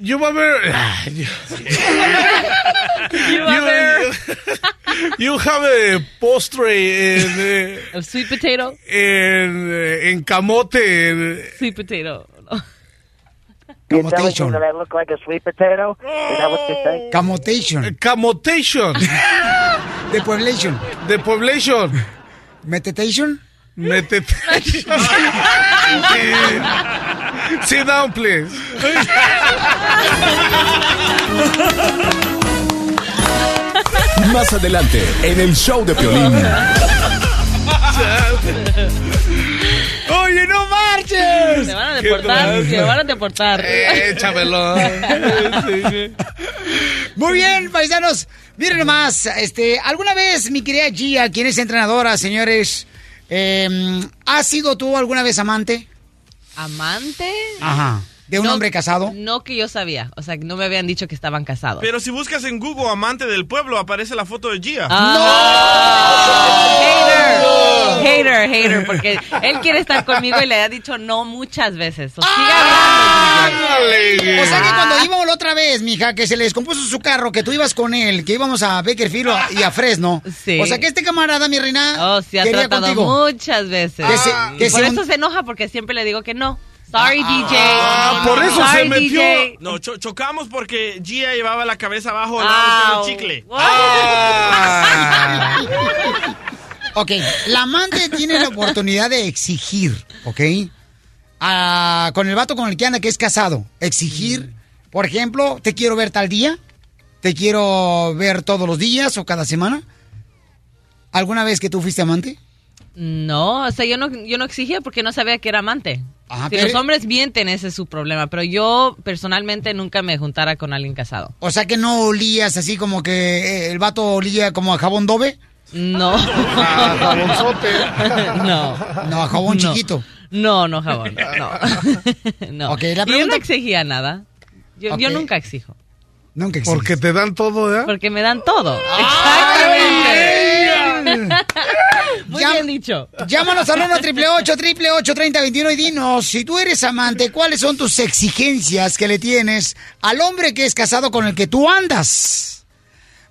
Yo va a ver. You have You have a postre en, eh, sweet potato, en, eh, en camote. en- sweet potato. Me that I look like a sweet potato? Is that what you're saying? Camotation. Camotation. The Pueblation. The Pueblation. Metetation. Metetation. Sit down, please. Más adelante, en el show de Piolín. ¡Oye, no marches! Te van a deportar, te van a deportar. Eh, Échamelo. Muy bien, paisanos. Miren nomás, este, ¿alguna vez, mi querida Gia, quien es entrenadora, señores, eh, ¿has sido tú alguna vez amante? ¿Amante? Ajá. ¿De un No, hombre casado? No que yo sabía. O sea, que no me habían dicho que estaban casados. Pero si buscas en Google amante del pueblo, aparece la foto de Gia. Ah. Hater. Hater, hater, porque él quiere estar conmigo y le ha dicho no muchas veces. Hablando, DJ. O sea que cuando íbamos la otra vez, mija, que se le descompuso su carro, que tú ibas con él, que íbamos a Bakerfield y a Fresno. Sí. O sea que este camarada, mi reina, Oh, sí, ha quería tratado contigo. muchas veces. Que se- que por se- eso se enoja porque siempre le digo que no. Sorry, DJ. Ah, por eso Sorry, se metió. DJ. No, cho- chocamos porque Gia llevaba la cabeza abajo al lado del chicle. Ok, la amante tiene la oportunidad de exigir, ¿ok? Con el vato con el que anda, que es casado. Exigir, por ejemplo, te quiero ver tal día, te quiero ver todos los días o cada semana. ¿Alguna vez que tú fuiste amante? No, o sea, yo no, yo no exigía porque no sabía que era amante. Ajá, si pero- los hombres mienten, ese es su problema. Pero yo personalmente nunca me juntara con alguien casado. O sea que no olías así como que eh, el vato olía como a jabón dobe. No. jabonzote. no. No, a jabón No. chiquito. No, no, jabón. No. no. Ok, la Y Yo no pregunta- exigía nada. Yo, yo Ok. nunca exijo. Nunca exiges. Porque te dan todo, ¿eh? Porque me dan todo. Exactamente. Muy Llam- bien dicho. Llámanos al 1 888 3021 y dinos, si tú eres amante, ¿cuáles son tus exigencias que le tienes al hombre que es casado con el que tú andas?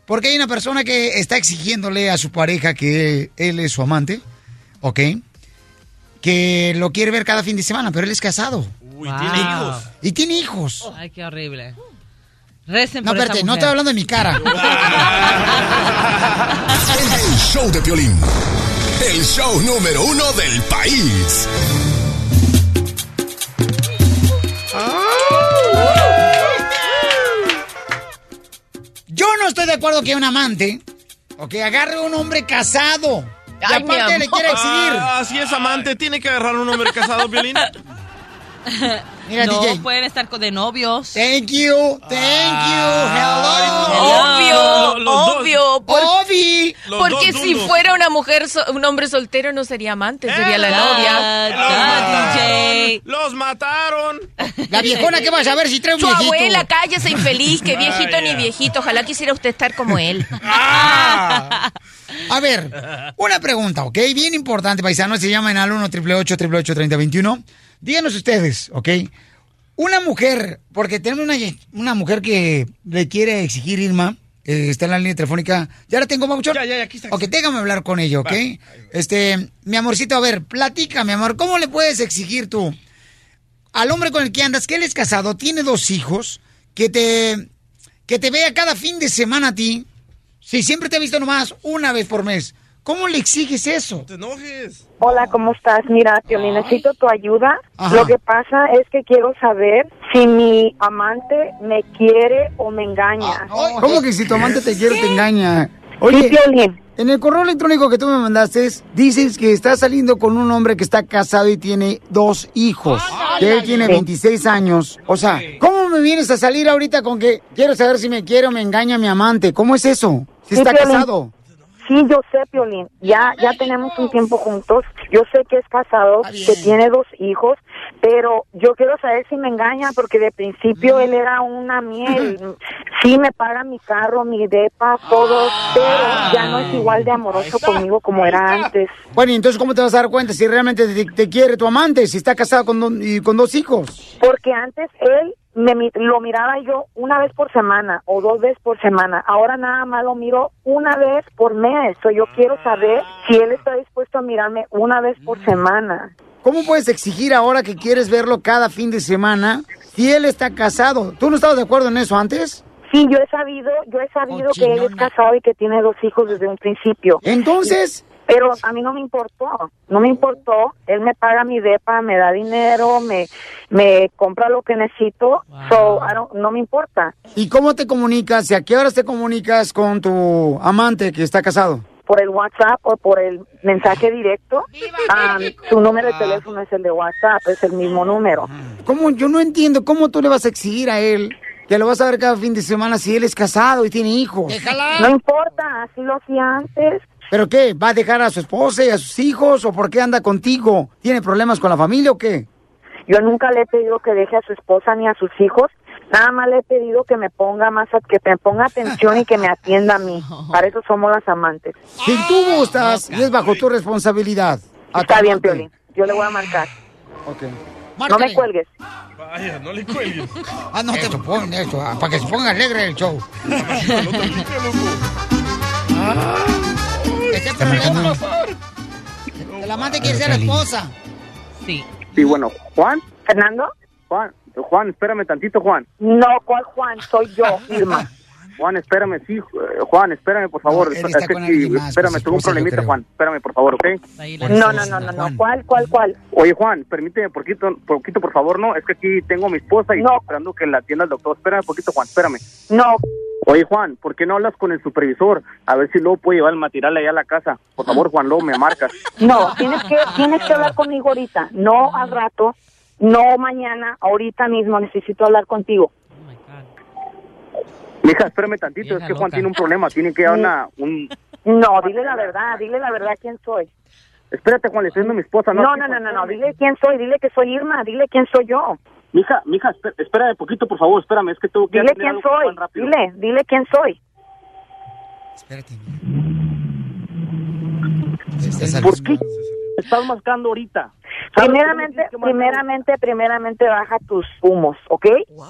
Porque hay una persona que está exigiéndole a su pareja que él es su amante, ¿ok? Que lo quiere ver cada fin de semana, pero él es casado. Uy, tiene hijos. Y tiene hijos. Ay, qué horrible. Recen No, por esa espérate, no estoy hablando de mi cara. El show de Piolín. El show número uno del país. No estoy de acuerdo que un amante, o que agarre a un hombre casado. Y Ay, aparte le quiere exigir. Ah, si es amante, tiene que agarrar un hombre casado, Violín. Mira, no, DJ. pueden estar con- de novios. Thank you, thank you, hello. Obvio, Lo- los dos- obvio. por- Obi. Los porque dos si duros. fuera una mujer, so- un hombre soltero no sería amante, sería la Ah, novia. ah, DJ. Los mataron. La viejona que vas a ver si trae un Su viejito. abuela, cállese infeliz, que viejito ni viejito. Ojalá quisiera usted estar como él. A ver, una pregunta, ¿ok? Bien importante, paisanos. Se llaman al 1 888 3021 Díganos ustedes, ¿ok? Una mujer, porque tenemos una, una mujer que le quiere exigir Irma, eh, está en la línea telefónica. ¿Ya la tengo, Mabuchón? Ya, ya, ya, aquí está. Ok, déjame hablar con ella, ¿ok? Este, mi amorcito, a ver, platica, mi amor, ¿cómo le puedes exigir tú al hombre con el que andas, que él es casado, tiene dos hijos, que te, que te vea cada fin de semana a ti, si siempre te ha visto nomás una vez por mes? ¿Cómo le exiges eso? Te enojes. Hola, ¿cómo estás? Mira, Piolín, necesito tu ayuda. Ajá. Lo que pasa es que quiero saber si mi amante me quiere o me engaña. ¿Cómo que si tu amante te quiere te engaña? Sí, Oye, Piolín. en el correo electrónico que tú me mandaste, dices que estás saliendo con un hombre que está casado y tiene dos hijos. Que él tiene 26 años. O sea, ¿cómo me vienes a salir ahorita con que quiero saber si me quiere o me engaña mi amante? ¿Cómo es eso? Si Sí, está casado. Sí, yo sé, Piolín. Ya, ya tenemos un tiempo juntos. Yo sé que es casado, que tiene dos hijos, pero yo quiero saber si me engaña, porque de principio él era una miel. Sí, me paga mi carro, mi depa, todo, pero ya no es igual de amoroso conmigo como era antes. Bueno, y entonces, ¿cómo te vas a dar cuenta si realmente te, te quiere tu amante, si está casado con, do- y con dos hijos? Porque antes él me, lo miraba yo una vez por semana o dos veces por semana. Ahora nada más lo miro una vez por mes. So, yo quiero saber si él está dispuesto a mirarme una vez por semana. ¿Cómo puedes exigir ahora que quieres verlo cada fin de semana si él está casado? ¿Tú no estabas de acuerdo en eso antes? Sí, yo he sabido, yo he sabido que él es casado y que tiene dos hijos desde un principio. Entonces, pero a mí no me importó, no me importó. Él me paga mi depa, me da dinero, me me compra lo que necesito, so I don't- no me importa. ¿Y cómo te comunicas? ¿Y a qué horas te comunicas con tu amante que está casado? Por el WhatsApp o por el mensaje directo. Ah, su número de teléfono es el de WhatsApp, es el mismo número. ¿Cómo? Yo no entiendo cómo tú le vas a exigir a él que lo vas a ver cada fin de semana si él es casado y tiene hijos. No importa, así lo hacía antes. ¿Pero qué? ¿Va a dejar a su esposa y a sus hijos o por qué anda contigo? ¿Tiene problemas con la familia o qué? Yo nunca le he pedido que deje a su esposa ni a sus hijos. Nada más le he pedido que me ponga más, a- que me ponga atención y que me atienda a mí. Para eso somos las amantes. Si tú gustas y es bajo tu responsabilidad. Está bien. Piolín. Yo le voy a marcar. Ok. No me cuelgues. Vaya, no le cuelgues. Ah, no te ponen esto, ah, para que se ponga alegre el show. Ese el amante quiere ser esposa. Sí. Sí, bueno, Juan. ¿Fernando? Juan, Juan, espérame tantito, Juan. No, ¿cuál Juan? Soy yo, Irma. Juan, espérame, sí, Juan, espérame, por favor. No, Es que sí, más, espérame, tuve un problemita. Juan. Espérame, por favor, ¿ok? No, no, no, no, no. ¿Cuál, cuál, cuál? Oye, Juan, permíteme poquito, poquito, por favor, no. Es que aquí tengo a mi esposa y estoy esperando que la atienda el doctor. Espérame poquito, Juan, espérame. No. Oye, Juan, ¿por qué no hablas con el supervisor? A ver si luego puede llevar el material allá a la casa. Por favor, Juan, luego me marcas. No, tienes que, tienes que hablar conmigo ahorita. No al rato, no mañana, ahorita mismo necesito hablar contigo. Mija, espérame tantito, es que Juan tiene un problema, tiene que dar una, un... No, dile la verdad, dile la verdad quién soy. Espérate, Juan, le estoy diciendo a mi esposa. No, no, no, no, no, dile quién soy, dile que soy Irma, dile quién soy yo. Mija, mija, espera, de poquito, por favor, espérame, es que tengo que Dile quién soy, dile, dile quién soy. ¿Por qué estás mascando ahorita? Primeramente, primeramente, primeramente baja tus humos, ¿ok?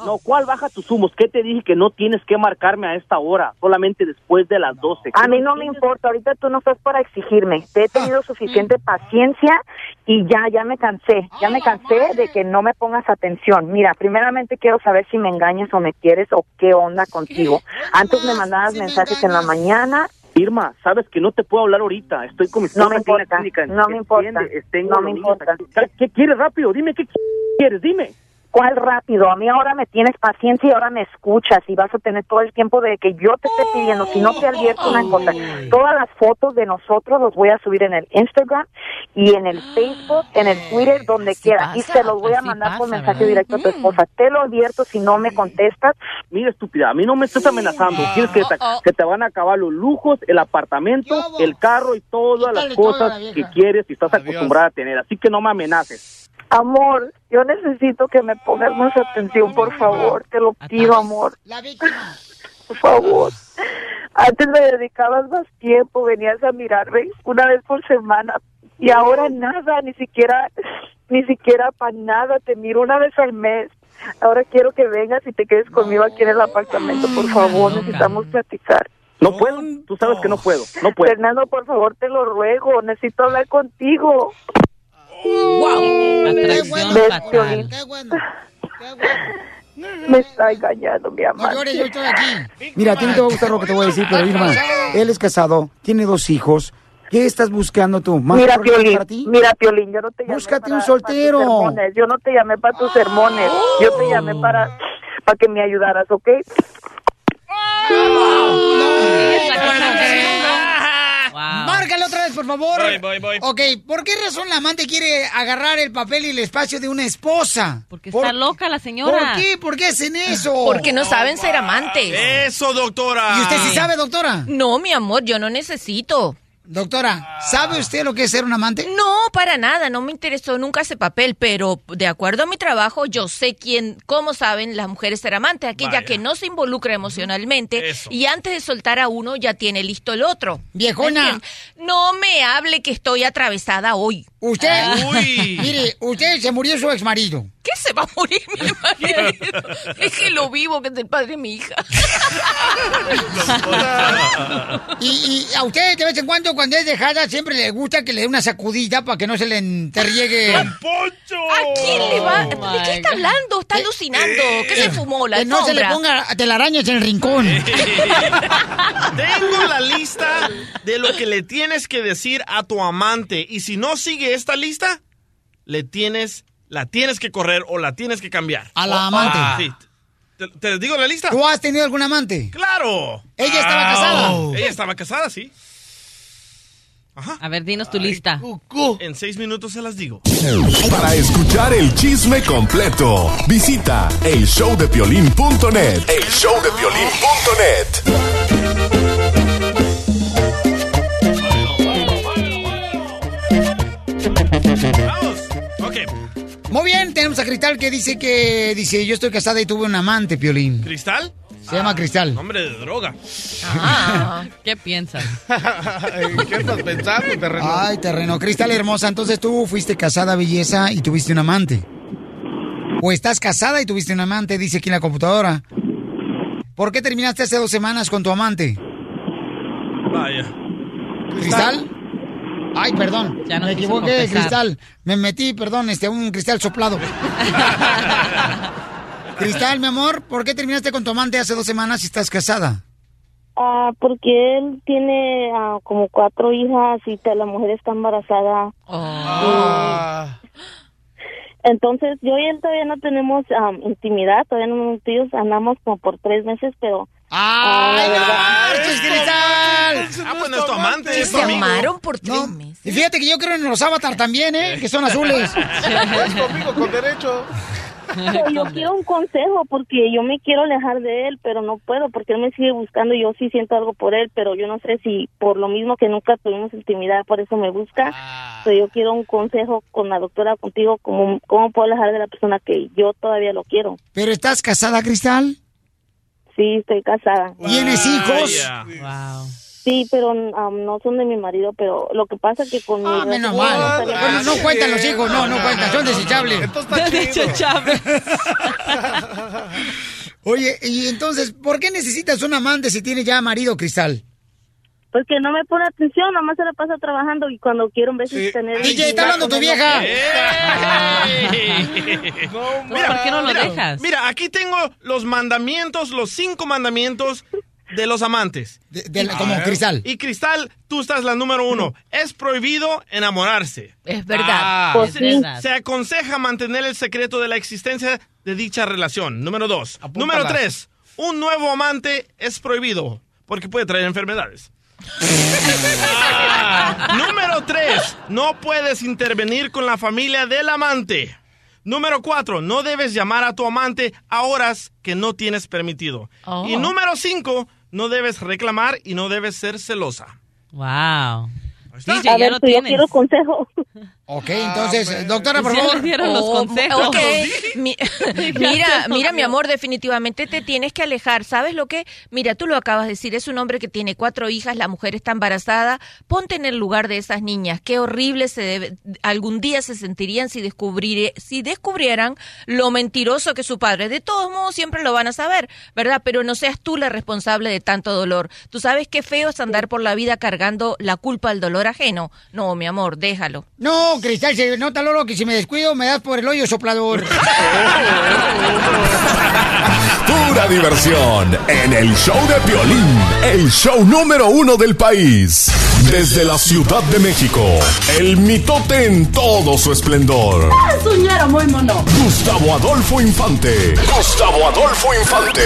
No, ¿cuál baja tus humos? ¿Qué te dije que no tienes que marcarme a esta hora? Solamente después de las 12. A mí no me importa, ahorita tú no estás para exigirme. Te he tenido suficiente paciencia y ya, ya me cansé. Ya me cansé de que no me pongas atención. Mira, primeramente quiero saber si me engañas o me quieres o qué onda contigo. Antes me mandabas mensajes en la mañana. Irma, sabes que no te puedo hablar ahorita. Estoy con mi No me importa, clínica. no me importa, no me importa. ¿Qué quieres rápido? Dime qué quieres, dime. ¿Cuál rápido? A mí ahora me tienes paciencia y ahora me escuchas y vas a tener todo el tiempo de que yo te esté pidiendo. Si no te advierto una cosa, todas las fotos de nosotros los voy a subir en el Instagram y en el Facebook, en el Twitter, donde quiera. y te los voy a mandar por mensaje directo a tu esposa. Te lo advierto si no me contestas. Mira, estúpida, a mí no me estás amenazando. Quieres que te, que te van a acabar los lujos, el apartamento, el carro y todas las Quítale todo a cosas que quieres y estás acostumbrada a tener. Así que no me amenaces. Amor, yo necesito que me pongas más atención, por favor. Te lo pido, amor. Por favor. Antes me dedicabas más tiempo, venías a mirarme una vez por semana y ahora nada, ni siquiera, ni siquiera para nada. Te miro una vez al mes. Ahora quiero que vengas y te quedes conmigo aquí en el apartamento, por favor. Necesitamos platicar. No puedo, tú sabes que no puedo, no puedo. Fernando, por favor, te lo ruego. Necesito hablar contigo. ¡Wow! Atracción ¿Ves, fatal. Piolín? Me está engañando, mi amor. No llores, yo estoy aquí. Mira, a ti no te va a gustar lo que te voy a decir, pero Irma, él es casado, tiene dos hijos. ¿Qué estás buscando tú? ¿Más Mira, Piolín, para ti? mira, Piolín, yo no te llamé Búscate para- un para soltero. tus sermones. Yo no te llamé para tus sermones. Yo te llamé para, para que me ayudaras, ¿ok? Márcale otra vez, por favor. Voy, voy, voy. Ok, ¿por qué razón la amante quiere agarrar el papel y el espacio de una esposa? Porque está loca la señora. ¿Por qué? ¿Por qué hacen eso? Porque no saben ser amantes. Eso, doctora. ¿Y usted sí sabe, doctora? No, mi amor, yo no necesito. Doctora, ¿sabe usted lo que es ser un amante? No, para nada, no me interesó nunca ese papel, pero de acuerdo a mi trabajo, yo sé quién, cómo saben las mujeres ser amantes, aquella Vaya. que no se involucra emocionalmente Eso. y antes de soltar a uno ya tiene listo el otro. Viejona. No me hable que estoy atravesada hoy. Usted, Uy. mire, usted se murió su ex marido. ¿Qué se va a morir mi marido? Déjelo vivo, que es el padre de mi hija. Y, y a usted de vez en cuando, cuando es dejada, siempre le gusta que le dé una sacudida para que no se le enterriegue. ¿A quién le va? ¿De qué está hablando? Está alucinando. ¿Qué se fumó? La Que no se le ponga telarañas en el rincón. Tengo la lista de lo que le tienes que decir a tu amante. Y si no sigue esta lista, le tienes, la tienes que correr o la tienes que cambiar. A la O- amante. Ah, sí. ¿Te, te digo la lista? ¿Tú has tenido algún amante? ¡Claro! ¿Ella estaba casada? Ella estaba casada, sí. A ver, dinos tu lista. En seis minutos se las digo. Para escuchar el chisme completo, visita elshowdepiolín.net. Elshowdepiolín.net. Muy bien, tenemos a Cristal que dice que dice yo estoy casada y tuve un amante, Piolín. ¿Cristal? Se llama Cristal. Nombre de droga. Ah, ¿Qué piensas? ¿Qué estás pensando, terreno? Ay, terreno. Cristal hermosa, entonces tú fuiste casada, belleza, y tuviste un amante. O estás casada y tuviste un amante, dice aquí en la computadora. ¿Por qué terminaste hace dos semanas con tu amante? Vaya. ¿Cristal? Ay, perdón. Ya no me equivoqué. Cristal. Me metí, perdón, este, un cristal soplado. Cristal, mi amor, ¿por qué terminaste con tu amante hace dos semanas si estás casada? Ah, porque él tiene ah, como cuatro hijas y la mujer está embarazada. Ah. Entonces, yo y él todavía no tenemos am, intimidad, todavía no somos tíos, andamos como por tres meses, pero... ah, ¡Ay, no marches, Cristal! Ah, pues no es tu amante, es tu Se amigo. amaron por tres No, meses. Y fíjate que yo creo en los avatar también, ¿eh? Que son azules. Es conmigo con derecho. Pero yo quiero un consejo porque yo me quiero alejar de él, pero no puedo porque él me sigue buscando y yo sí siento algo por él, pero yo no sé si por lo mismo que nunca tuvimos intimidad, por eso me busca. Pero yo quiero un consejo con la doctora, contigo, cómo, cómo puedo alejar de la persona que yo todavía lo quiero. ¿Pero estás casada, Cristal? Sí, estoy casada. ¿Tienes hijos? Sí, pero um, no son de mi marido, pero lo que pasa que con mi... Ah, menos no mal. Bueno, no cuentan los hijos, no, no cuentan, son desechables. Desechables. Oye, y entonces, ¿por qué necesitas un amante si tienes ya marido, Cristal? Porque no me pone atención, nomás se la pasa trabajando y cuando quiero un beso tener... DJ, está hablando tu vieja. Mira, ¿Por qué no lo mira, dejas? Mira, aquí tengo los mandamientos, los cinco mandamientos de los amantes. de la- como Cristal. Y Cristal, tú estás la número uno. Es prohibido enamorarse. Es verdad. Ah. Pues se, sí. se aconseja mantener el secreto de la existencia de dicha relación. Número dos. Número tres. Un nuevo amante es prohibido porque puede traer enfermedades. Ah, Número 3. No puedes intervenir con la familia del amante. Número 4. No debes llamar a tu amante a horas que no tienes permitido. Oh. Y número 5. No debes reclamar y no debes ser celosa. Wow. está. A ver, pues yo quiero consejo. Ok, entonces, doctora, por favor. dieron los Oh, consejos. ok. Mi- mira, mira, mi amor, definitivamente te tienes que alejar. ¿Sabes lo que? Mira, tú lo acabas de decir, es un hombre que tiene cuatro hijas, la mujer está embarazada. Ponte en el lugar de esas niñas. Qué horrible se debe, algún día se sentirían si, descubrir, si descubrieran lo mentiroso que su padre. De todos modos, siempre lo van a saber, ¿verdad? Pero no seas tú la responsable de tanto dolor. Tú sabes qué feo es andar por la vida cargando la culpa del dolor ajeno. No, mi amor, déjalo. No, Cristal, se nota, Lolo, que si me descuido me das por el hoyo soplador. Pura diversión en el show de Piolín, el show número uno del país. Desde la Ciudad de México, el mitote en todo su esplendor. Suñero muy mono. Gustavo Adolfo Infante. Gustavo Adolfo Infante.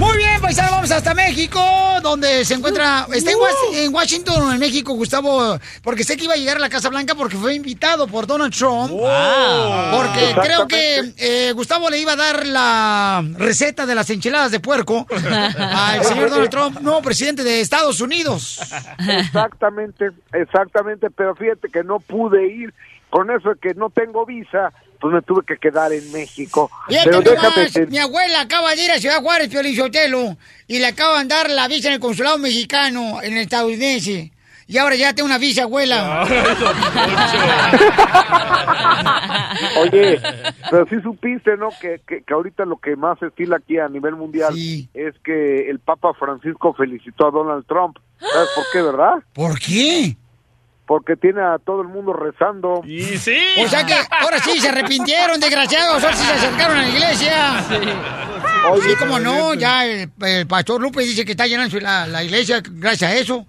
Muy bien, pues ahora vamos hasta México, donde se encuentra. Está en, Was- en Washington, en México, Gustavo, porque sé que iba a llegar a la Casa Blanca porque fue invitado por Donald Trump. Porque creo que eh, Gustavo le iba a dar la receta de las enchiladas de puerco al señor Donald Trump, nuevo presidente de Estados Unidos. Exactamente, exactamente, pero fíjate que no pude ir, con eso de que no tengo visa, pues me tuve que quedar en México. Pero déjame mi abuela acaba de ir a Ciudad Juárez, Piolín Sotelo, y le acaban de dar la visa en el consulado mexicano, en el estadounidense. Y ahora ya tengo una visa, abuela. Oye, pero sí supiste, ¿no? Que, que, que ahorita lo que más se estila aquí a nivel mundial es que el Papa Francisco felicitó a Donald Trump. ¿Sabes por qué, verdad? ¿Por qué? Porque tiene a todo el mundo rezando. Y sí. O sea que ahora sí se arrepintieron, desgraciados. Ahora sí se acercaron a la iglesia. Sí, como no, ya el, el pastor Lupe dice que está llenando la, la iglesia gracias a eso.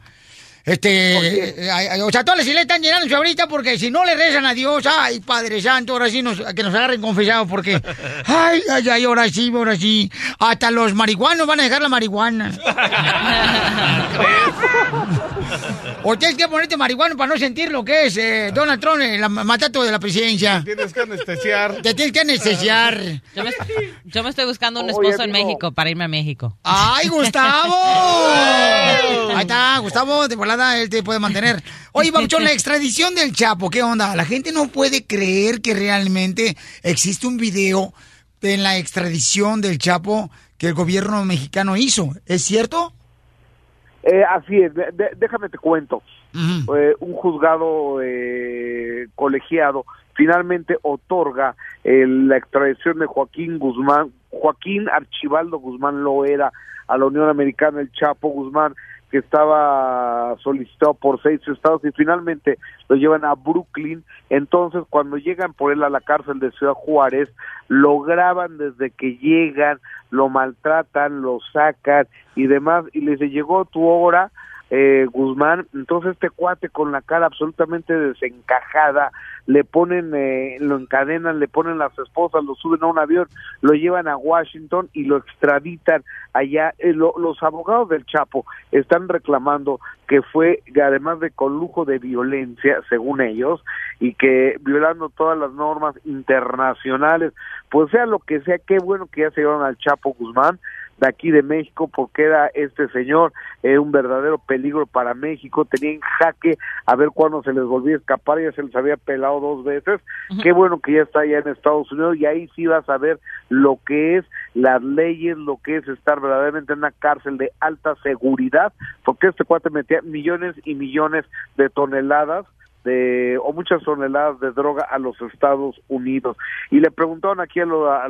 Este, eh, o sea, todas las iglesias están llenándose ahorita porque si no le rezan a Dios, ay, Padre Santo, ahora sí nos, que nos agarren confesados porque, ay, ay, ay, ahora sí, ahora sí, hasta los marihuanos van a dejar la marihuana. O tienes que ponerte marihuana para no sentir lo que es eh, Donald Trump, el mandato de la presidencia. Tienes que anestesiar. Te tienes que anestesiar. Yo me, yo me estoy buscando un Oye, esposo en. México para irme a México. ¡Ay, Gustavo! Ahí está, Gustavo, de volada él te puede mantener. Oye, Papuchón, la extradición del Chapo, ¿qué onda? La gente no puede creer que realmente existe un video de la extradición del Chapo que el gobierno mexicano hizo. ¿Es cierto? Eh, así es, de- déjame te cuento. Eh, un juzgado eh, colegiado finalmente otorga eh, la extradición de Joaquín Guzmán, Joaquín Archibaldo Guzmán Loera a la Unión Americana, el Chapo Guzmán, que estaba solicitado por seis estados y finalmente lo llevan a Brooklyn. Entonces, cuando llegan por él a la cárcel de Ciudad Juárez, lo graban desde que llegan, lo maltratan, lo sacan y demás, y les dice, llegó tu hora, eh, Guzmán. Entonces este cuate con la cara absolutamente desencajada, le ponen, eh, lo encadenan, le ponen las esposas, lo suben a un avión, lo llevan a Washington y lo extraditan allá. Eh, lo- los abogados del Chapo están reclamando que fue, además de con lujo de violencia, según ellos, y que violando todas las normas internacionales, pues sea lo que sea, qué bueno que ya se llevaron al Chapo Guzmán de aquí de México porque era este señor eh, un verdadero peligro para México, tenía en jaque a ver cuándo se les volvía a escapar, ya se les había pelado dos veces, qué bueno que ya está allá en Estados Unidos y ahí sí vas a ver lo que es las leyes, lo que es estar verdaderamente en una cárcel de alta seguridad, porque este cuate metía millones y millones de toneladas de o muchas toneladas de droga a los Estados Unidos. Y le preguntaron aquí a, lo- a-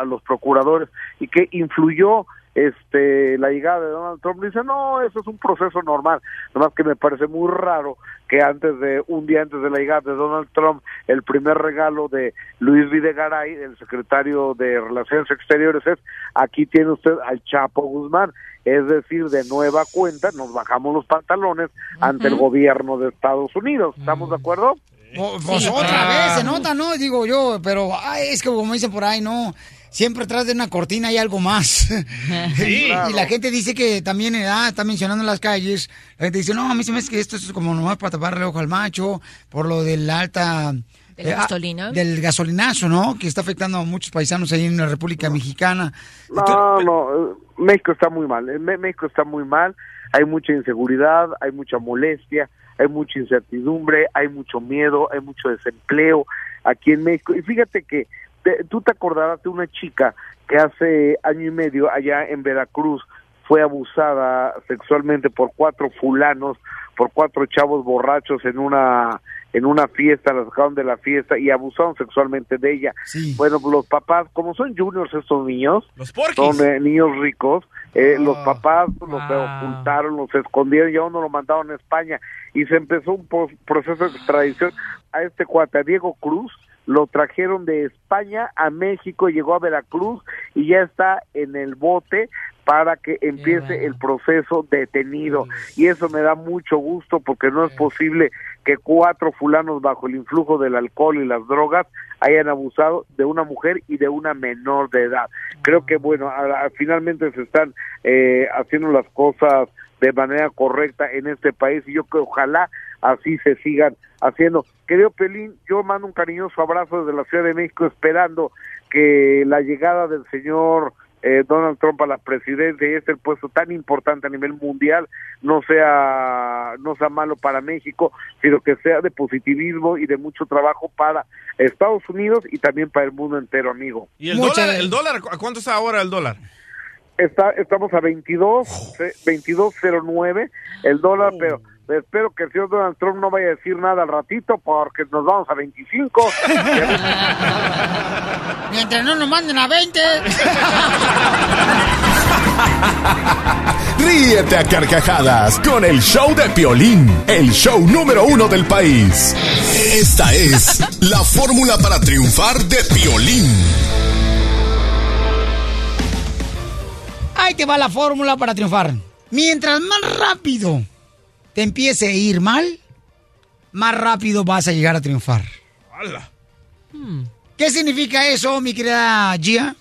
a los procuradores y que influyó este la llegada de Donald Trump dice no eso es un proceso normal nomás que me parece muy raro que antes de un día antes de la llegada de Donald Trump el primer regalo de Luis Videgaray el secretario de Relaciones Exteriores es aquí tiene usted al Chapo Guzmán es decir, de nueva cuenta nos bajamos los pantalones ante el gobierno de Estados Unidos. ¿Estamos de acuerdo? O- Pues otra vez se nota, ¿no? Digo yo, pero ay, es que como dicen por ahí, no. Siempre atrás de una cortina hay algo más. y, y la gente dice que también ah, está mencionando en las calles. La gente dice, no, a mí se me hace que esto es como nomás para taparle el ojo al macho por lo de la alta. ¿De la ah, gasolina? del gasolinazo, ¿no? Que está afectando a muchos paisanos ahí en la República Mexicana. No, no, eh, México está muy mal. eh, México está muy mal. Hay mucha inseguridad, hay mucha molestia, hay mucha incertidumbre, hay mucho miedo, hay mucho desempleo aquí en México. Y fíjate que tú te acordarás de una chica que hace año y medio allá en Veracruz fue abusada sexualmente por cuatro fulanos, por cuatro chavos borrachos en una en una fiesta, la sacaron de la fiesta y abusaron sexualmente de ella. Bueno, pues los papás, como son juniors estos niños, Los son eh, niños ricos, eh, los papás los ocultaron, los escondieron y aún no lo mandaron a España y se empezó un proceso de extradición a este cuate, a Diego Cruz, lo trajeron de España a México, llegó a Veracruz y ya está en el bote para que empiece el proceso detenido. Y eso me da mucho gusto porque no es posible que cuatro fulanos bajo el influjo del alcohol y las drogas hayan abusado de una mujer y de una menor de edad. Creo que, bueno, a- a- finalmente se están eh, haciendo las cosas de manera correcta en este país y yo que ojalá así se sigan haciendo. Querido Pelín, yo mando un cariñoso abrazo desde la Ciudad de México esperando que la llegada del señor eh, Donald Trump a la presidencia y este puesto tan importante a nivel mundial no sea no sea malo para México, sino que sea de positivismo y de mucho trabajo para Estados Unidos y también para el mundo entero, amigo. ¿Y el dólar, el dólar, ¿a cuánto está ahora el dólar? Está, estamos a 22, eh, 22.09 el dólar, pero espero que el señor Donald Trump no vaya a decir nada al ratito porque nos vamos a 25. Mientras no nos manden a 20. Ríete a carcajadas con el show de Piolín, el show número uno del país. Esta es la fórmula para triunfar de Piolín. Ahí te va la fórmula para triunfar. Mientras más rápido te empiece a ir mal, más rápido vas a llegar a triunfar. ¿Qué significa eso, mi querida Gia?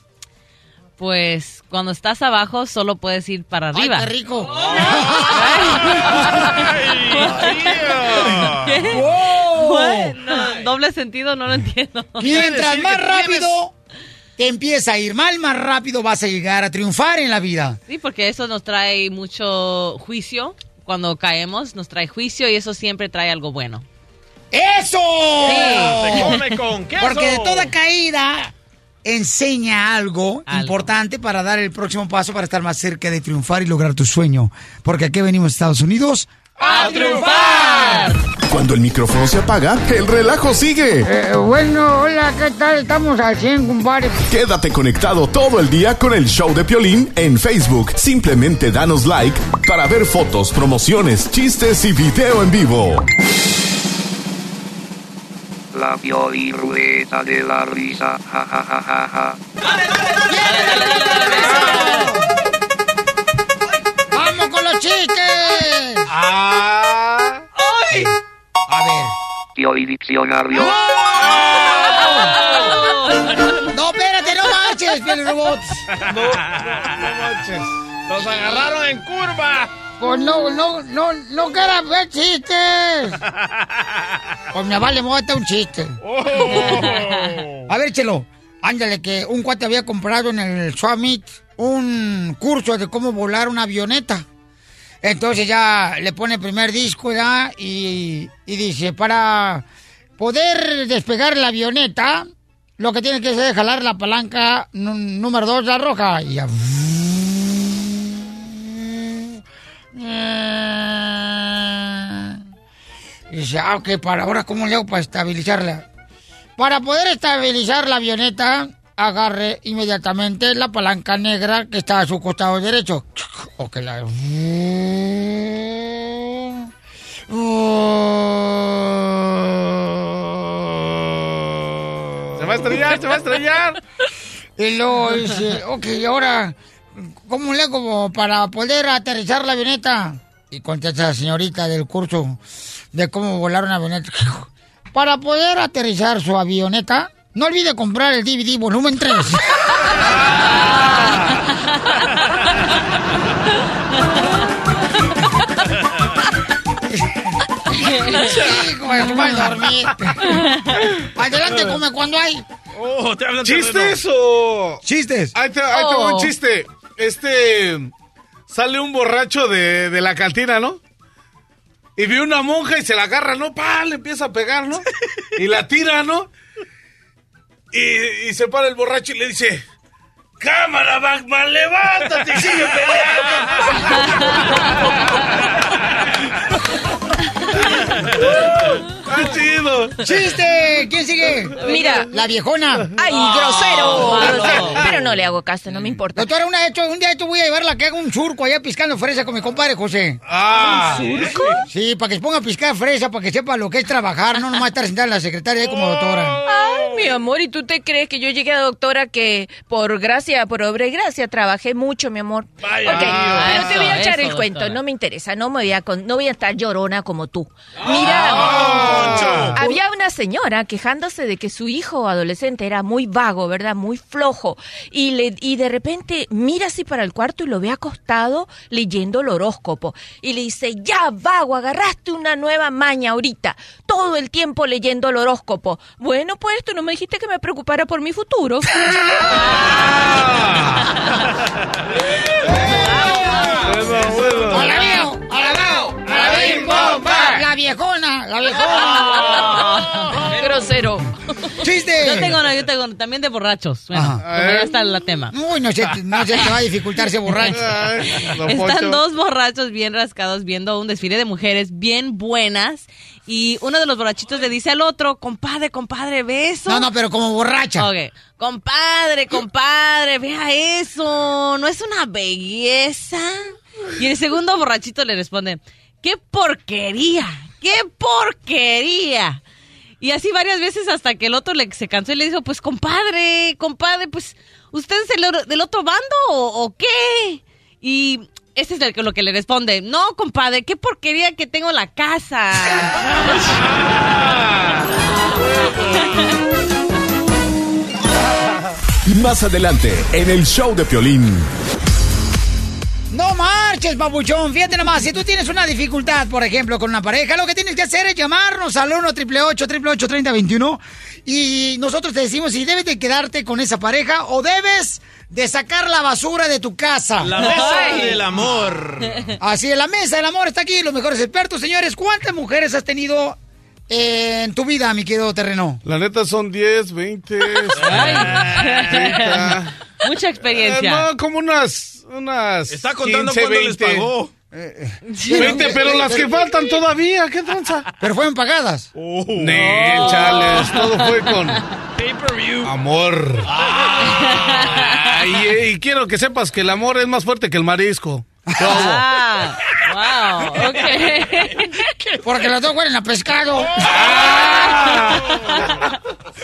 Pues cuando estás abajo solo puedes ir para ¡Ay, arriba. qué rico! ¿Qué? ¡Wow! No, doble sentido, no lo entiendo. Mientras más rápido te empieza a ir mal, más rápido vas a llegar a triunfar en la vida. Sí, porque eso nos trae mucho juicio. Cuando caemos, nos trae juicio y eso siempre trae algo bueno. ¡Eso! Sí. Se come con queso. Porque de toda caída enseña algo, importante para dar el próximo paso para estar más cerca de triunfar y lograr tu sueño. Porque aquí venimos a Estados Unidos ¡A triunfar! Cuando el micrófono se apaga, el relajo sigue. Eh, bueno, hola, ¿qué tal? Estamos al 100, compadre. Quédate conectado todo el día con el show de Piolín en Facebook. Simplemente danos like para ver fotos, promociones, chistes y video en vivo. La Piolín-Rueda de la risa. Ja, ja, ja, ja, ja. ¡Vamos con los Pioli Diccionario. No, espérate, no marches, Piel Robots. No, no, no manches. ¡Los agarraron en curva! Pues no, no, no, no quiero ver chistes. Pues me vale mota un chiste. A ver, Chelo, ándale, que un cuate había comprado en el Summit un curso de cómo volar una avioneta. Entonces ya le pone el primer disco ya y, dice, para poder despegar la avioneta, lo que tiene que hacer es jalar la palanca nú- número dos, la roja. Y ya. Dice, ah, ok, para ahora, ¿cómo le hago para estabilizarla? Para poder estabilizar la avioneta, agarre inmediatamente la palanca negra que está a su costado derecho. O que la... Se va a estrellar, se va a estrellar. Y luego dice, ok, ahora, ¿cómo le hago para poder aterrizar la avioneta? Y contesta la señorita del curso de cómo volar una avioneta. Para poder aterrizar su avioneta, no olvide comprar el DVD volumen 3. Hijo de su madre, dormir. Adelante, come cuando hay. Oh, te hablan ¿Chistes o...? Chistes. Ahí te, ahí te Oh. un chiste. Este... Sale un borracho de, de la cantina, ¿no? Y ve una monja y se la agarra, ¿no? Pa, le empieza a pegar, ¿no? Y la tira, ¿no? Y, y se para el borracho y le dice... ¡Cámara, Batman, levántate y sigue peleando! ¡Ah, chido! ¡Chiste! ¿Quién sigue? Mira. La viejona. ¡Ay, grosero! grosero. Pero no le hago caso, no me importa. Doctora, una, hecho, un día esto voy a llevarla a que haga un surco allá piscando fresa con mi compadre José. Ah. ¿Un surco? Sí, para que se ponga a piscar fresa, para que sepa lo que es trabajar, no nomás estar sentada en la secretaria ahí como doctora. Ay, mi amor, ¿y tú te crees que yo llegué a doctora que por gracia, por obra y gracia, trabajé mucho, mi amor? Vaya, ok, pero te voy a Eso, echar el cuento, no me interesa, no me voy a, con- no voy a estar llorona como tú. Ah, Mira, había una señora quejándose de que su hijo adolescente era muy vago, ¿verdad? Muy flojo. Y, le, y de repente mira así para el cuarto y lo ve acostado leyendo el horóscopo. Y le dice, ya vago, agarraste una nueva maña ahorita. Todo el tiempo leyendo el horóscopo. Bueno, pues tú no me dijiste que me preocupara por mi futuro. ¡A la veo! ¡A la veo! ¡A la viejona, la viejona. Grosero. ¡Chiste! Yo tengo, no, yo tengo también de borrachos. Bueno, ya está el tema. Uy, no sé, no sé, te va a dificultar ser borracho. Están dos borrachos bien rascados viendo un desfile de mujeres bien buenas y uno de los borrachitos le dice al otro, compadre, compadre, ve eso. No, no, pero como borracha. Ok, compadre, compadre, vea eso, ¿no es una belleza? Y el segundo borrachito le responde, qué porquería, qué porquería. Y así varias veces hasta que el otro le, se cansó y le dijo, pues compadre, compadre, pues ¿usted es del, otro bando o, qué? Y este es el lo que le responde, no, compadre, qué porquería que tengo la casa. Más adelante, en el show de Piolín. No marches, papuchón. Fíjate nomás, si tú tienes una dificultad, por ejemplo, con una pareja, lo que tienes que hacer es llamarnos al 1 888 3021 y nosotros te decimos si debes de quedarte con esa pareja o debes de sacar la basura de tu casa. La mesa Ay. del amor. Así es, la mesa del amor está aquí, los mejores expertos. Señores, ¿cuántas mujeres has tenido en tu vida, mi querido terreno? La neta son 10, 20, 30. Mucha experiencia. Eh, no, como unas, unas Está contando 15, cuándo les 20. pagó. 20, pero las que faltan todavía, ¿qué tranza? Pero fueron pagadas. Nel, chales, todo fue con Pay-per-view. amor. Ah. y, y quiero que sepas que el amor es más fuerte que el marisco. Ah, wow, ok. Porque los dos huelen a pescado. ¡Ah!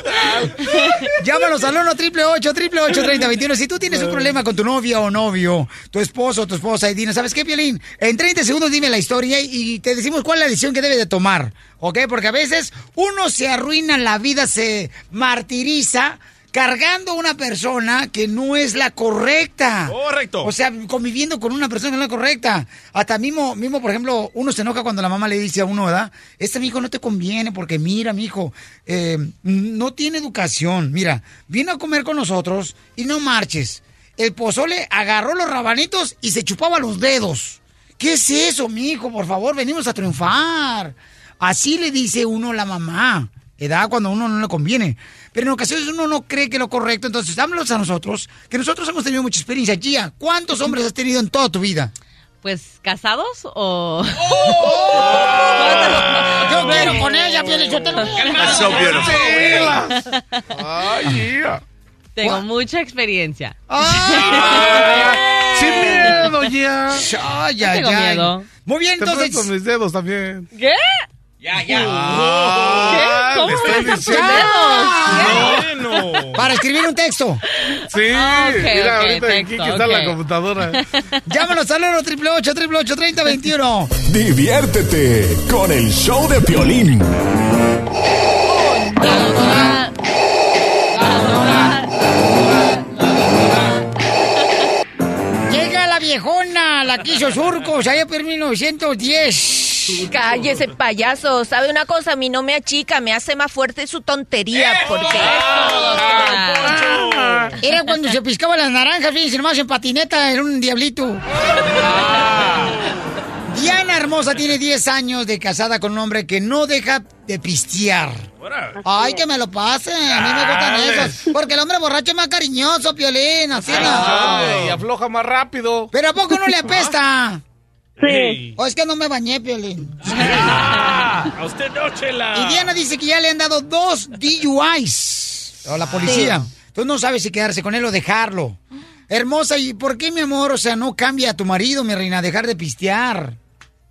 Llámanos al 1 triple 8 triple 8 30 21. Si tú tienes un problema con tu novia o novio, tu esposo o tu esposa, y dinos, ¿sabes qué, Piolín? En 30 segundos dime la historia y te decimos cuál es la decisión que debe de tomar, ¿ok? Porque a veces uno se arruina la vida, se martiriza cargando a una persona que no es la correcta. Correcto. O sea, conviviendo con una persona que no es la correcta. Hasta mismo, mismo, por ejemplo, uno se enoja cuando la mamá le dice a uno, ¿verdad? Este hijo no te conviene porque mira, mi hijo, eh, no tiene educación. Mira, vino a comer con nosotros y no marches. El pozole agarró los rabanitos y se chupaba los dedos. ¿Qué es eso, mi hijo? Por favor, venimos a triunfar. Así le dice uno a la mamá. Edad cuando a uno no le conviene. Pero en ocasiones uno no cree que lo correcto, entonces dámoslos a nosotros, que nosotros hemos tenido mucha experiencia. Gia, ¿cuántos hombres has tenido en toda tu vida? Pues, ¿casados o...? Yo quiero con ella, Piel so beautiful. Ay, Gia. Tengo mucha experiencia. Sin miedo, Gia. Ay, No ay, tengo ay. miedo. Muy bien, Te entonces. presto mis dedos también. ¿Qué? Ya, ya. Ah, ¿Qué? ¿Cómo me diciendo. Bueno. Para escribir un texto. Sí, Ah, ok, mira, ok, ahorita aquí texto, que está ok. la computadora. Llámanos al 1 triple 8 triple 8 30 21. Diviértete con el show de Piolín. Llega la viejona, la que hizo surcos, allá por 1910. Cállese, payaso. ¿Sabe una cosa? A mí no me achica, me hace más fuerte su tontería. Porque. Era cuando se piscaba las naranjas, fíjense nomás en patineta, era un diablito. Diana Hermosa tiene 10 años de casada con un hombre que no deja de pistear. Ay, que me lo pase, a mí me gustan esos. Porque el hombre borracho es más cariñoso, Piolín, así no. Ay, y afloja más rápido. Pero ¿a poco no le apesta? Sí. O es que no me bañé, Piolín. A usted no, chela. Y Diana dice que ya le han dado dos DUIs a la policía. Entonces no sabe si quedarse con él o dejarlo. Hermosa, ¿y por qué, mi amor? O sea, no cambia a tu marido, mi reina, dejar de pistear.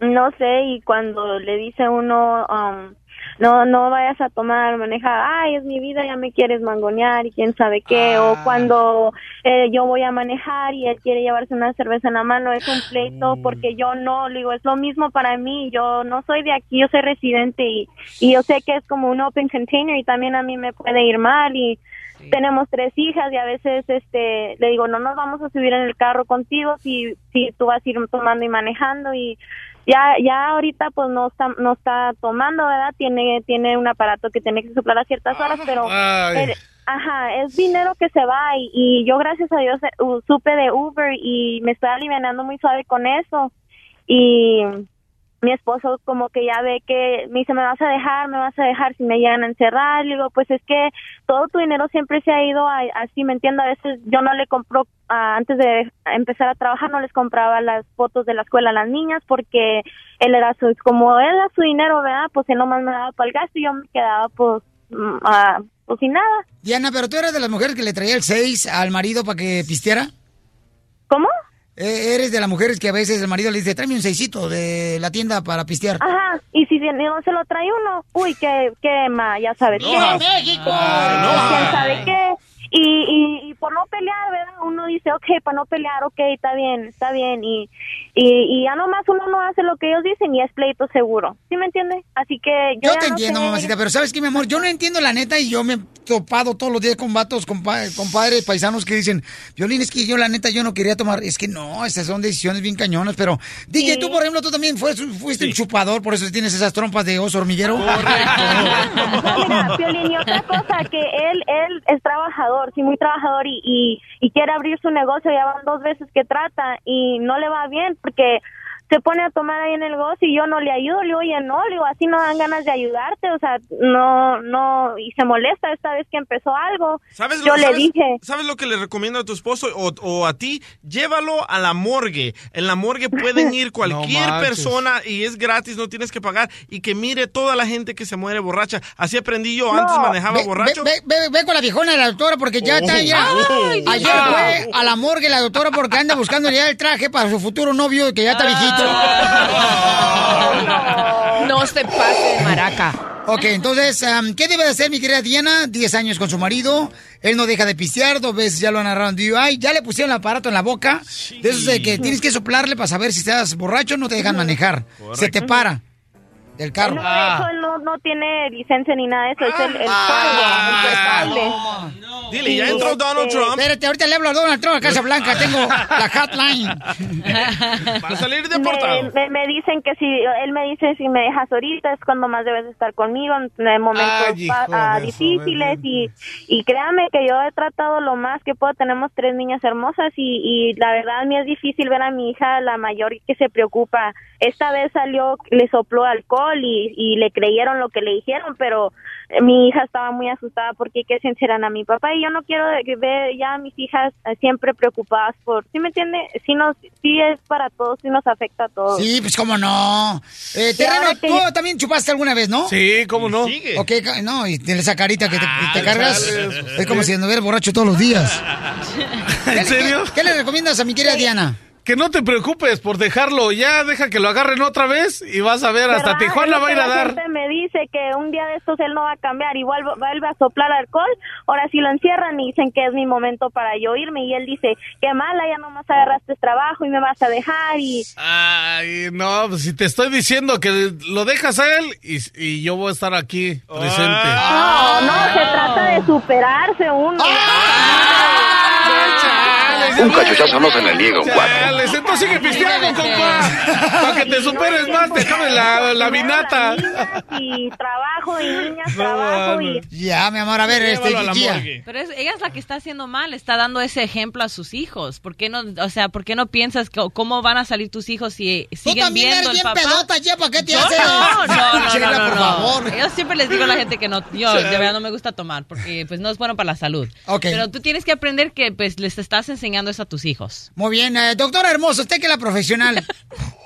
No sé, y cuando le dice uno, um, no, no vayas a tomar, manejar, ay, es mi vida, ya me quieres mangonear y quién sabe qué, Ah. o cuando eh, yo voy a manejar y él quiere llevarse una cerveza en la mano, es un pleito Mm. porque yo no, le digo, es lo mismo para mí, yo no soy de aquí, yo soy residente y, y yo sé que es como un open container y también a mí me puede ir mal y tenemos tres hijas y a veces este le digo no nos vamos a subir en el carro contigo si si tú vas a ir tomando y manejando y ya ya ahorita pues no está no está tomando verdad tiene tiene un aparato que tiene que soplar a ciertas horas pero Ay. el- ajá es dinero que se va y, y yo gracias a Dios eh, supe de Uber y me estoy alivianando muy suave con eso. Y mi esposo como que ya ve que me dice, me vas a dejar, me vas a dejar si me llegan a encerrar. Le digo, pues es que todo tu dinero siempre se ha ido a- así, ¿me entiendo? A veces yo no le compro, antes de empezar a trabajar, no les compraba las fotos de la escuela a las niñas porque él era su, como él era su dinero, ¿verdad? Pues él nomás me daba para el gasto y yo me quedaba pues, mm, pues sin nada. Diana, ¿pero tú eres de las mujeres que le traía el 6 al marido para que pisteara? ¿Cómo? Eh, ¿Eres de las mujeres que a veces el marido le dice, tráeme un seisito de la tienda para pistear? Ajá, y si no se lo trae uno, uy, que, que ma, ya sabes qué. ¡Viva México! quién sabe qué. Y, y, y por no pelear, ¿verdad? Uno dice, ok, para no pelear, ok, está bien, está bien. Y, y, y ya nomás uno no hace lo que ellos dicen y es pleito seguro. ¿Sí me entiende? Así que yo, Yo ya te no entiendo, sé. mamacita, pero ¿sabes qué, mi amor? Yo no entiendo la neta y yo me he topado todos los días con vatos, compa- compadres, paisanos que dicen, Violín, es que yo la neta yo no quería tomar. Es que no, esas son decisiones bien cañonas, pero DJ, tú, por ejemplo, tú también fuiste, fuiste un chupador, por eso tienes esas trompas de oso hormiguero. No, mira, Piolín, y otra cosa, que él, él es trabajador, sí, muy trabajador y, y, y quiere abrir su negocio, ya van dos veces que trata y no le va bien porque se pone a tomar ahí en el negocio y yo no le ayudo, le digo, oye, no, le digo, así no dan ganas de ayudarte, o sea, no, no, y se molesta esta vez que empezó algo. ¿Sabes lo, yo le dije, ¿Sabes lo que le recomiendo a tu esposo o, o a ti? Llévalo a la morgue. En la morgue pueden ir cualquier persona y es gratis, no tienes que pagar. Y que mire toda la gente que se muere borracha. Así aprendí yo. Antes manejaba Ve- borracho. Ve, ve- ve- ve con la viejona de la doctora porque ya Oh. está ya. Ay, Ayer fue a la morgue la doctora porque anda buscando ya el traje para su futuro novio que ya está viejito. No se pase de maraca. Ok, entonces, am, ¿qué debe de hacer mi querida Diana? 10 años con su marido, él no deja de pistear, dos veces ya lo han agarrado. En DUI, ya le pusieron el aparato en la boca, de esos de que tienes que soplarle para saber si estás borracho, no te dejan manejar, se te para del carro. No, de hecho, él no, no tiene licencia ni nada de eso, es el, el cargo, el culpable. Dile, ya entró Donald Trump. Espérate, ahorita le hablo a Donald Trump a Casa Blanca, tengo la hotline. Va a salir Me, deportado. me, me dicen que si él me dice si me dejas ahorita es cuando más debes estar conmigo en en momentos Ay, ah, difíciles y, y créame que yo he tratado lo más que puedo tenemos tres niñas hermosas y, y la verdad a mí es difícil ver a mi hija la mayor que se preocupa esta vez salió le sopló alcohol y, y le creyeron lo que le dijeron pero eh, mi hija estaba muy asustada porque que sinceran a mi papá y yo no quiero ver ya a mis hijas eh, siempre preocupadas por ¿sí me entiende? sí nos sí es para todos sí nos afecta a todos Sí, pues cómo no. Eh, terreno, tú también chupaste alguna vez, ¿no? Sí, cómo no. Ok, ca- no, y tienes esa carita que te, Ah, te cargas. Es como si anduviera borracho todos los días. ¿En serio? ¿Qué, qué le recomiendas a mi querida Diana? Que no te preocupes por dejarlo, ya deja que lo agarren otra vez y vas a ver, hasta. Tijuana va a ir a la dar. gente me dice que un día de estos él no va a cambiar, igual va- vuelve a soplar alcohol, ahora sí lo encierran y dicen que es mi momento para yo irme y él dice, qué mala, ya nomás agarraste trabajo y me vas a dejar y... Ay, no, pues si te estoy diciendo que lo dejas a él y, y yo voy a estar aquí presente. No, no, se trata de superarse uno. Un cachuchazo no se le niega, un guapo. Entonces sigue pisteando, compa. Para que te superes más, déjame la, la vinata. Y trabajo y niñas, trabajo y... Ya, mi amor, a ver, este. Pero es- ella es la que está haciendo mal, está dando ese ejemplo a sus hijos. ¿Por qué no, o sea, por qué no piensas que, cómo van a salir tus hijos si siguen también viendo eres el bien papá? pedota, ya, ¿para qué te haces? no, no, no, Chela, no, no, por no. favor. Yo siempre les digo a la gente que no, yo de verdad no me gusta tomar porque pues no es bueno para la salud. Pero tú tienes que aprender que pues les estás enseñando eso a tus hijos. Muy bien, eh, doctora hermoso, usted que es la profesional.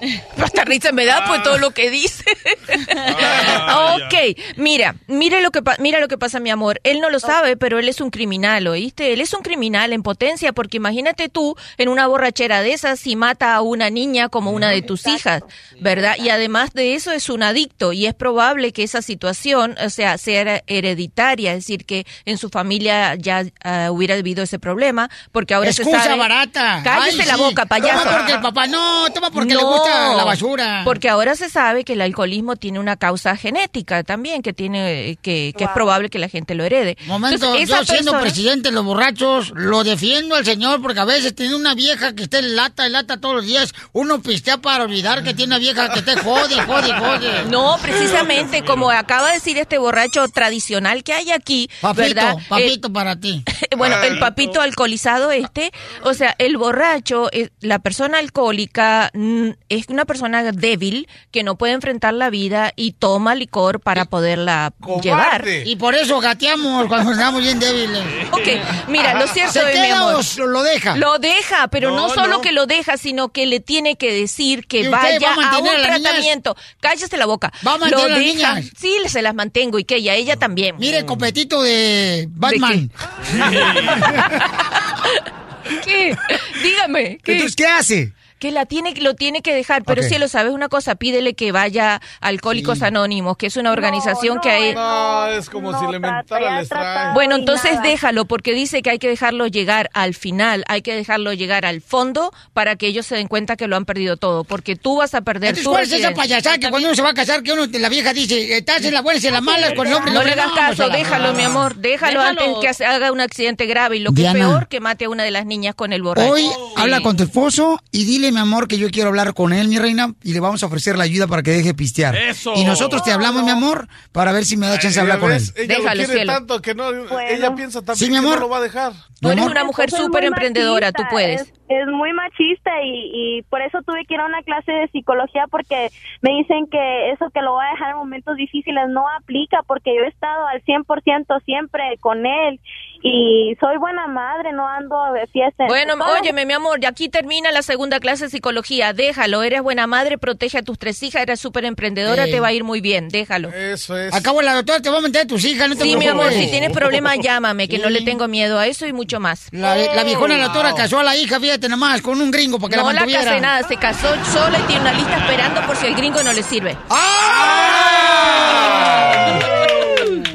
Hasta risa me da pues todo lo que dice. ok, mira, mira lo que mira lo que pasa, mi amor. Él no lo sabe, pero él es un criminal, ¿oíste? Él es un criminal en potencia, porque imagínate tú en una borrachera de esas y mata a una niña como una de tus hijas, ¿verdad? Y además de eso es un adicto y es probable que esa situación, o sea, sea hereditaria, es decir, que en su familia ya ah, hubiera habido ese problema, porque ahora se Barata. Cállese Ay, la sí. boca, payaso. Toma porque el papá, no, toma porque le gusta la basura. Porque ahora se sabe que el alcoholismo tiene una causa genética también, que tiene que, que es probable que la gente lo herede. Momento, Entonces, yo siendo persona- presidente de los borrachos, lo defiendo al señor porque a veces tiene una vieja que esté lata y lata todos los días. Uno pistea para olvidar que tiene una vieja que esté jode, jode, jode. No, precisamente como acaba de decir este borracho tradicional que hay aquí, Papito, ¿verdad? papito para ti. Bueno, el papito alcoholizado este, o sea, el borracho, eh, la persona alcohólica mm, es una persona débil que no puede enfrentar la vida y toma licor para poderla llevar. Y por eso gateamos cuando estamos bien débiles. Ok, mira, lo cierto ¿Se es, mi amor. o lo deja? Lo deja, pero no, No, solo no. que lo deja, sino que le tiene que decir que ¿Y usted vaya va a un a las niñas? tratamiento. Cállese la boca. ¿Va a mantener lo a las deja. niñas? Sí, se las mantengo y que y a ella también. Mire, copetito de Batman. ¿Qué? Dígame. ¿qué? Entonces, ¿qué hace? Que la tiene, lo tiene que dejar, pero si lo sabes una cosa, pídele que vaya a Alcohólicos Anónimos, que es una organización que hay. No, es como si le mentara el. Bueno, entonces déjalo, porque dice que hay que dejarlo llegar al final, hay que dejarlo llegar al fondo para que ellos se den cuenta que lo han perdido todo, porque tú vas a perder Entonces, tu ¿cuál es esa payasada que cuando uno se va a casar, que uno, la vieja dice, estás en las buenas y en las malas con el hombre? No le hagas caso, la- déjalo, mi amor, déjalo, Déjalo. antes que haga un accidente grave y lo que Diana. es peor, que mate a una de las niñas con el borracho. Hoy habla con tu esposo y dile, mi amor, que yo quiero hablar con él, mi reina, y le vamos a ofrecer la ayuda para que deje pistear. Eso. Y nosotros te hablamos, mi amor, para ver si me da chance de hablar con él. Ella Déjalo, lo quiere cielo. tanto que no, ella piensa también Sí, mi que amor. no lo va a dejar. Tú eres una mujer súper emprendedora, tú machista, puedes. Es, es muy machista y, y por eso tuve que ir a una clase de psicología porque me dicen que eso que lo va a dejar en momentos difíciles no aplica porque yo he estado al 100% siempre con él y soy buena madre, no ando de fiesta. Bueno, Todas- óyeme, mi amor, y aquí termina la segunda clase de psicología. Déjalo, eres buena madre, protege a tus tres hijas, eres súper emprendedora, te va a ir muy bien, déjalo. Eso es. Acabo la doctora, te va a meter a tus hijas, no te Sí, mi amor, si tienes problemas, llámame, que no le tengo miedo a eso y mucho más. La, la viejona la doctora casó a la hija, fíjate nomás, con un gringo para que No la la mantuviera. casé nada, se casó sola y tiene una lista esperando por si el gringo no le sirve. ¡Ah!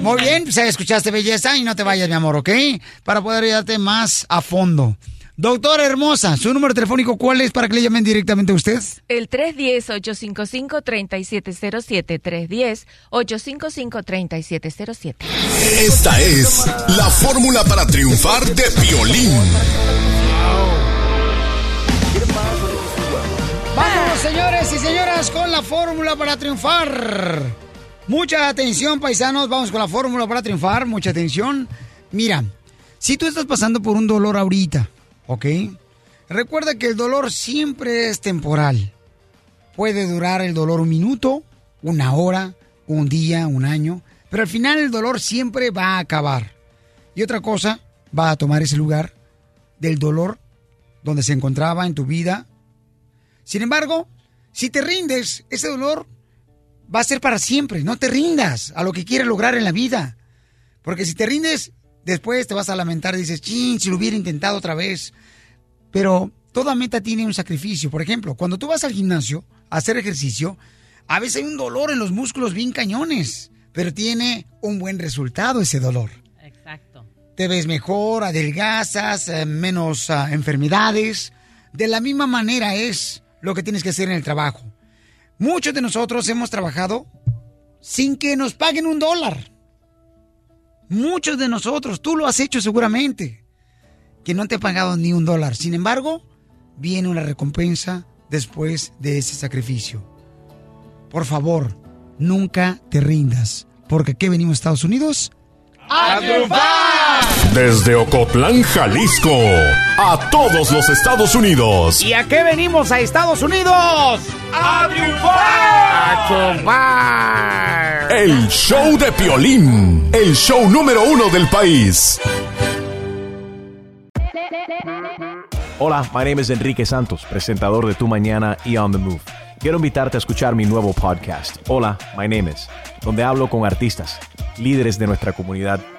Muy bien, pues escuchaste belleza y no te vayas, mi amor, ¿ok? Para poder ayudarte más a fondo. Doctora hermosa, ¿su número telefónico cuál es para que le llamen directamente a usted? El 310-855-3707. 310-855-3707. Esta es la fórmula para triunfar de violín. Vamos, señores y señoras, con la fórmula para triunfar. Mucha atención, paisanos. Vamos con la fórmula para triunfar. Mucha atención. Mira, si tú estás pasando por un dolor ahorita, ¿ok? Recuerda que el dolor siempre es temporal. Puede durar el dolor un minuto, una hora, un día, un año, pero al final el dolor siempre va a acabar. Y otra cosa va a tomar ese lugar del dolor donde se encontraba en tu vida. Sin embargo, si te rindes, ese dolor va a ser para siempre. No te rindas a lo que quieres lograr en la vida. Porque si te rindes, después te vas a lamentar y dices, chin, si lo hubiera intentado otra vez. Pero toda meta tiene un sacrificio. Por ejemplo, cuando tú vas al gimnasio a hacer ejercicio, a veces hay un dolor en los músculos bien cañones, pero tiene un buen resultado ese dolor. Exacto. Te ves mejor, adelgazas, eh, menos ah, enfermedades. De la misma manera es lo que tienes que hacer en el trabajo. Muchos de nosotros hemos trabajado sin que nos paguen un dólar. Muchos de nosotros, tú lo has hecho seguramente, que no te han pagado ni un dólar. Sin embargo, viene una recompensa después de ese sacrificio. Por favor, nunca te rindas, porque aquí venimos a Estados Unidos ¡A triunfar! Desde Ocotlán, Jalisco, a todos los Estados Unidos. ¿Y a qué venimos a Estados Unidos? ¡A triunfar! ¡A triunfar! El show de Piolín, el show número uno del país. Hola, my name is Enrique Santos, presentador de Tu Mañana y On the Move. Quiero invitarte a escuchar mi nuevo podcast, Hola, my name is, donde hablo con artistas, líderes de nuestra comunidad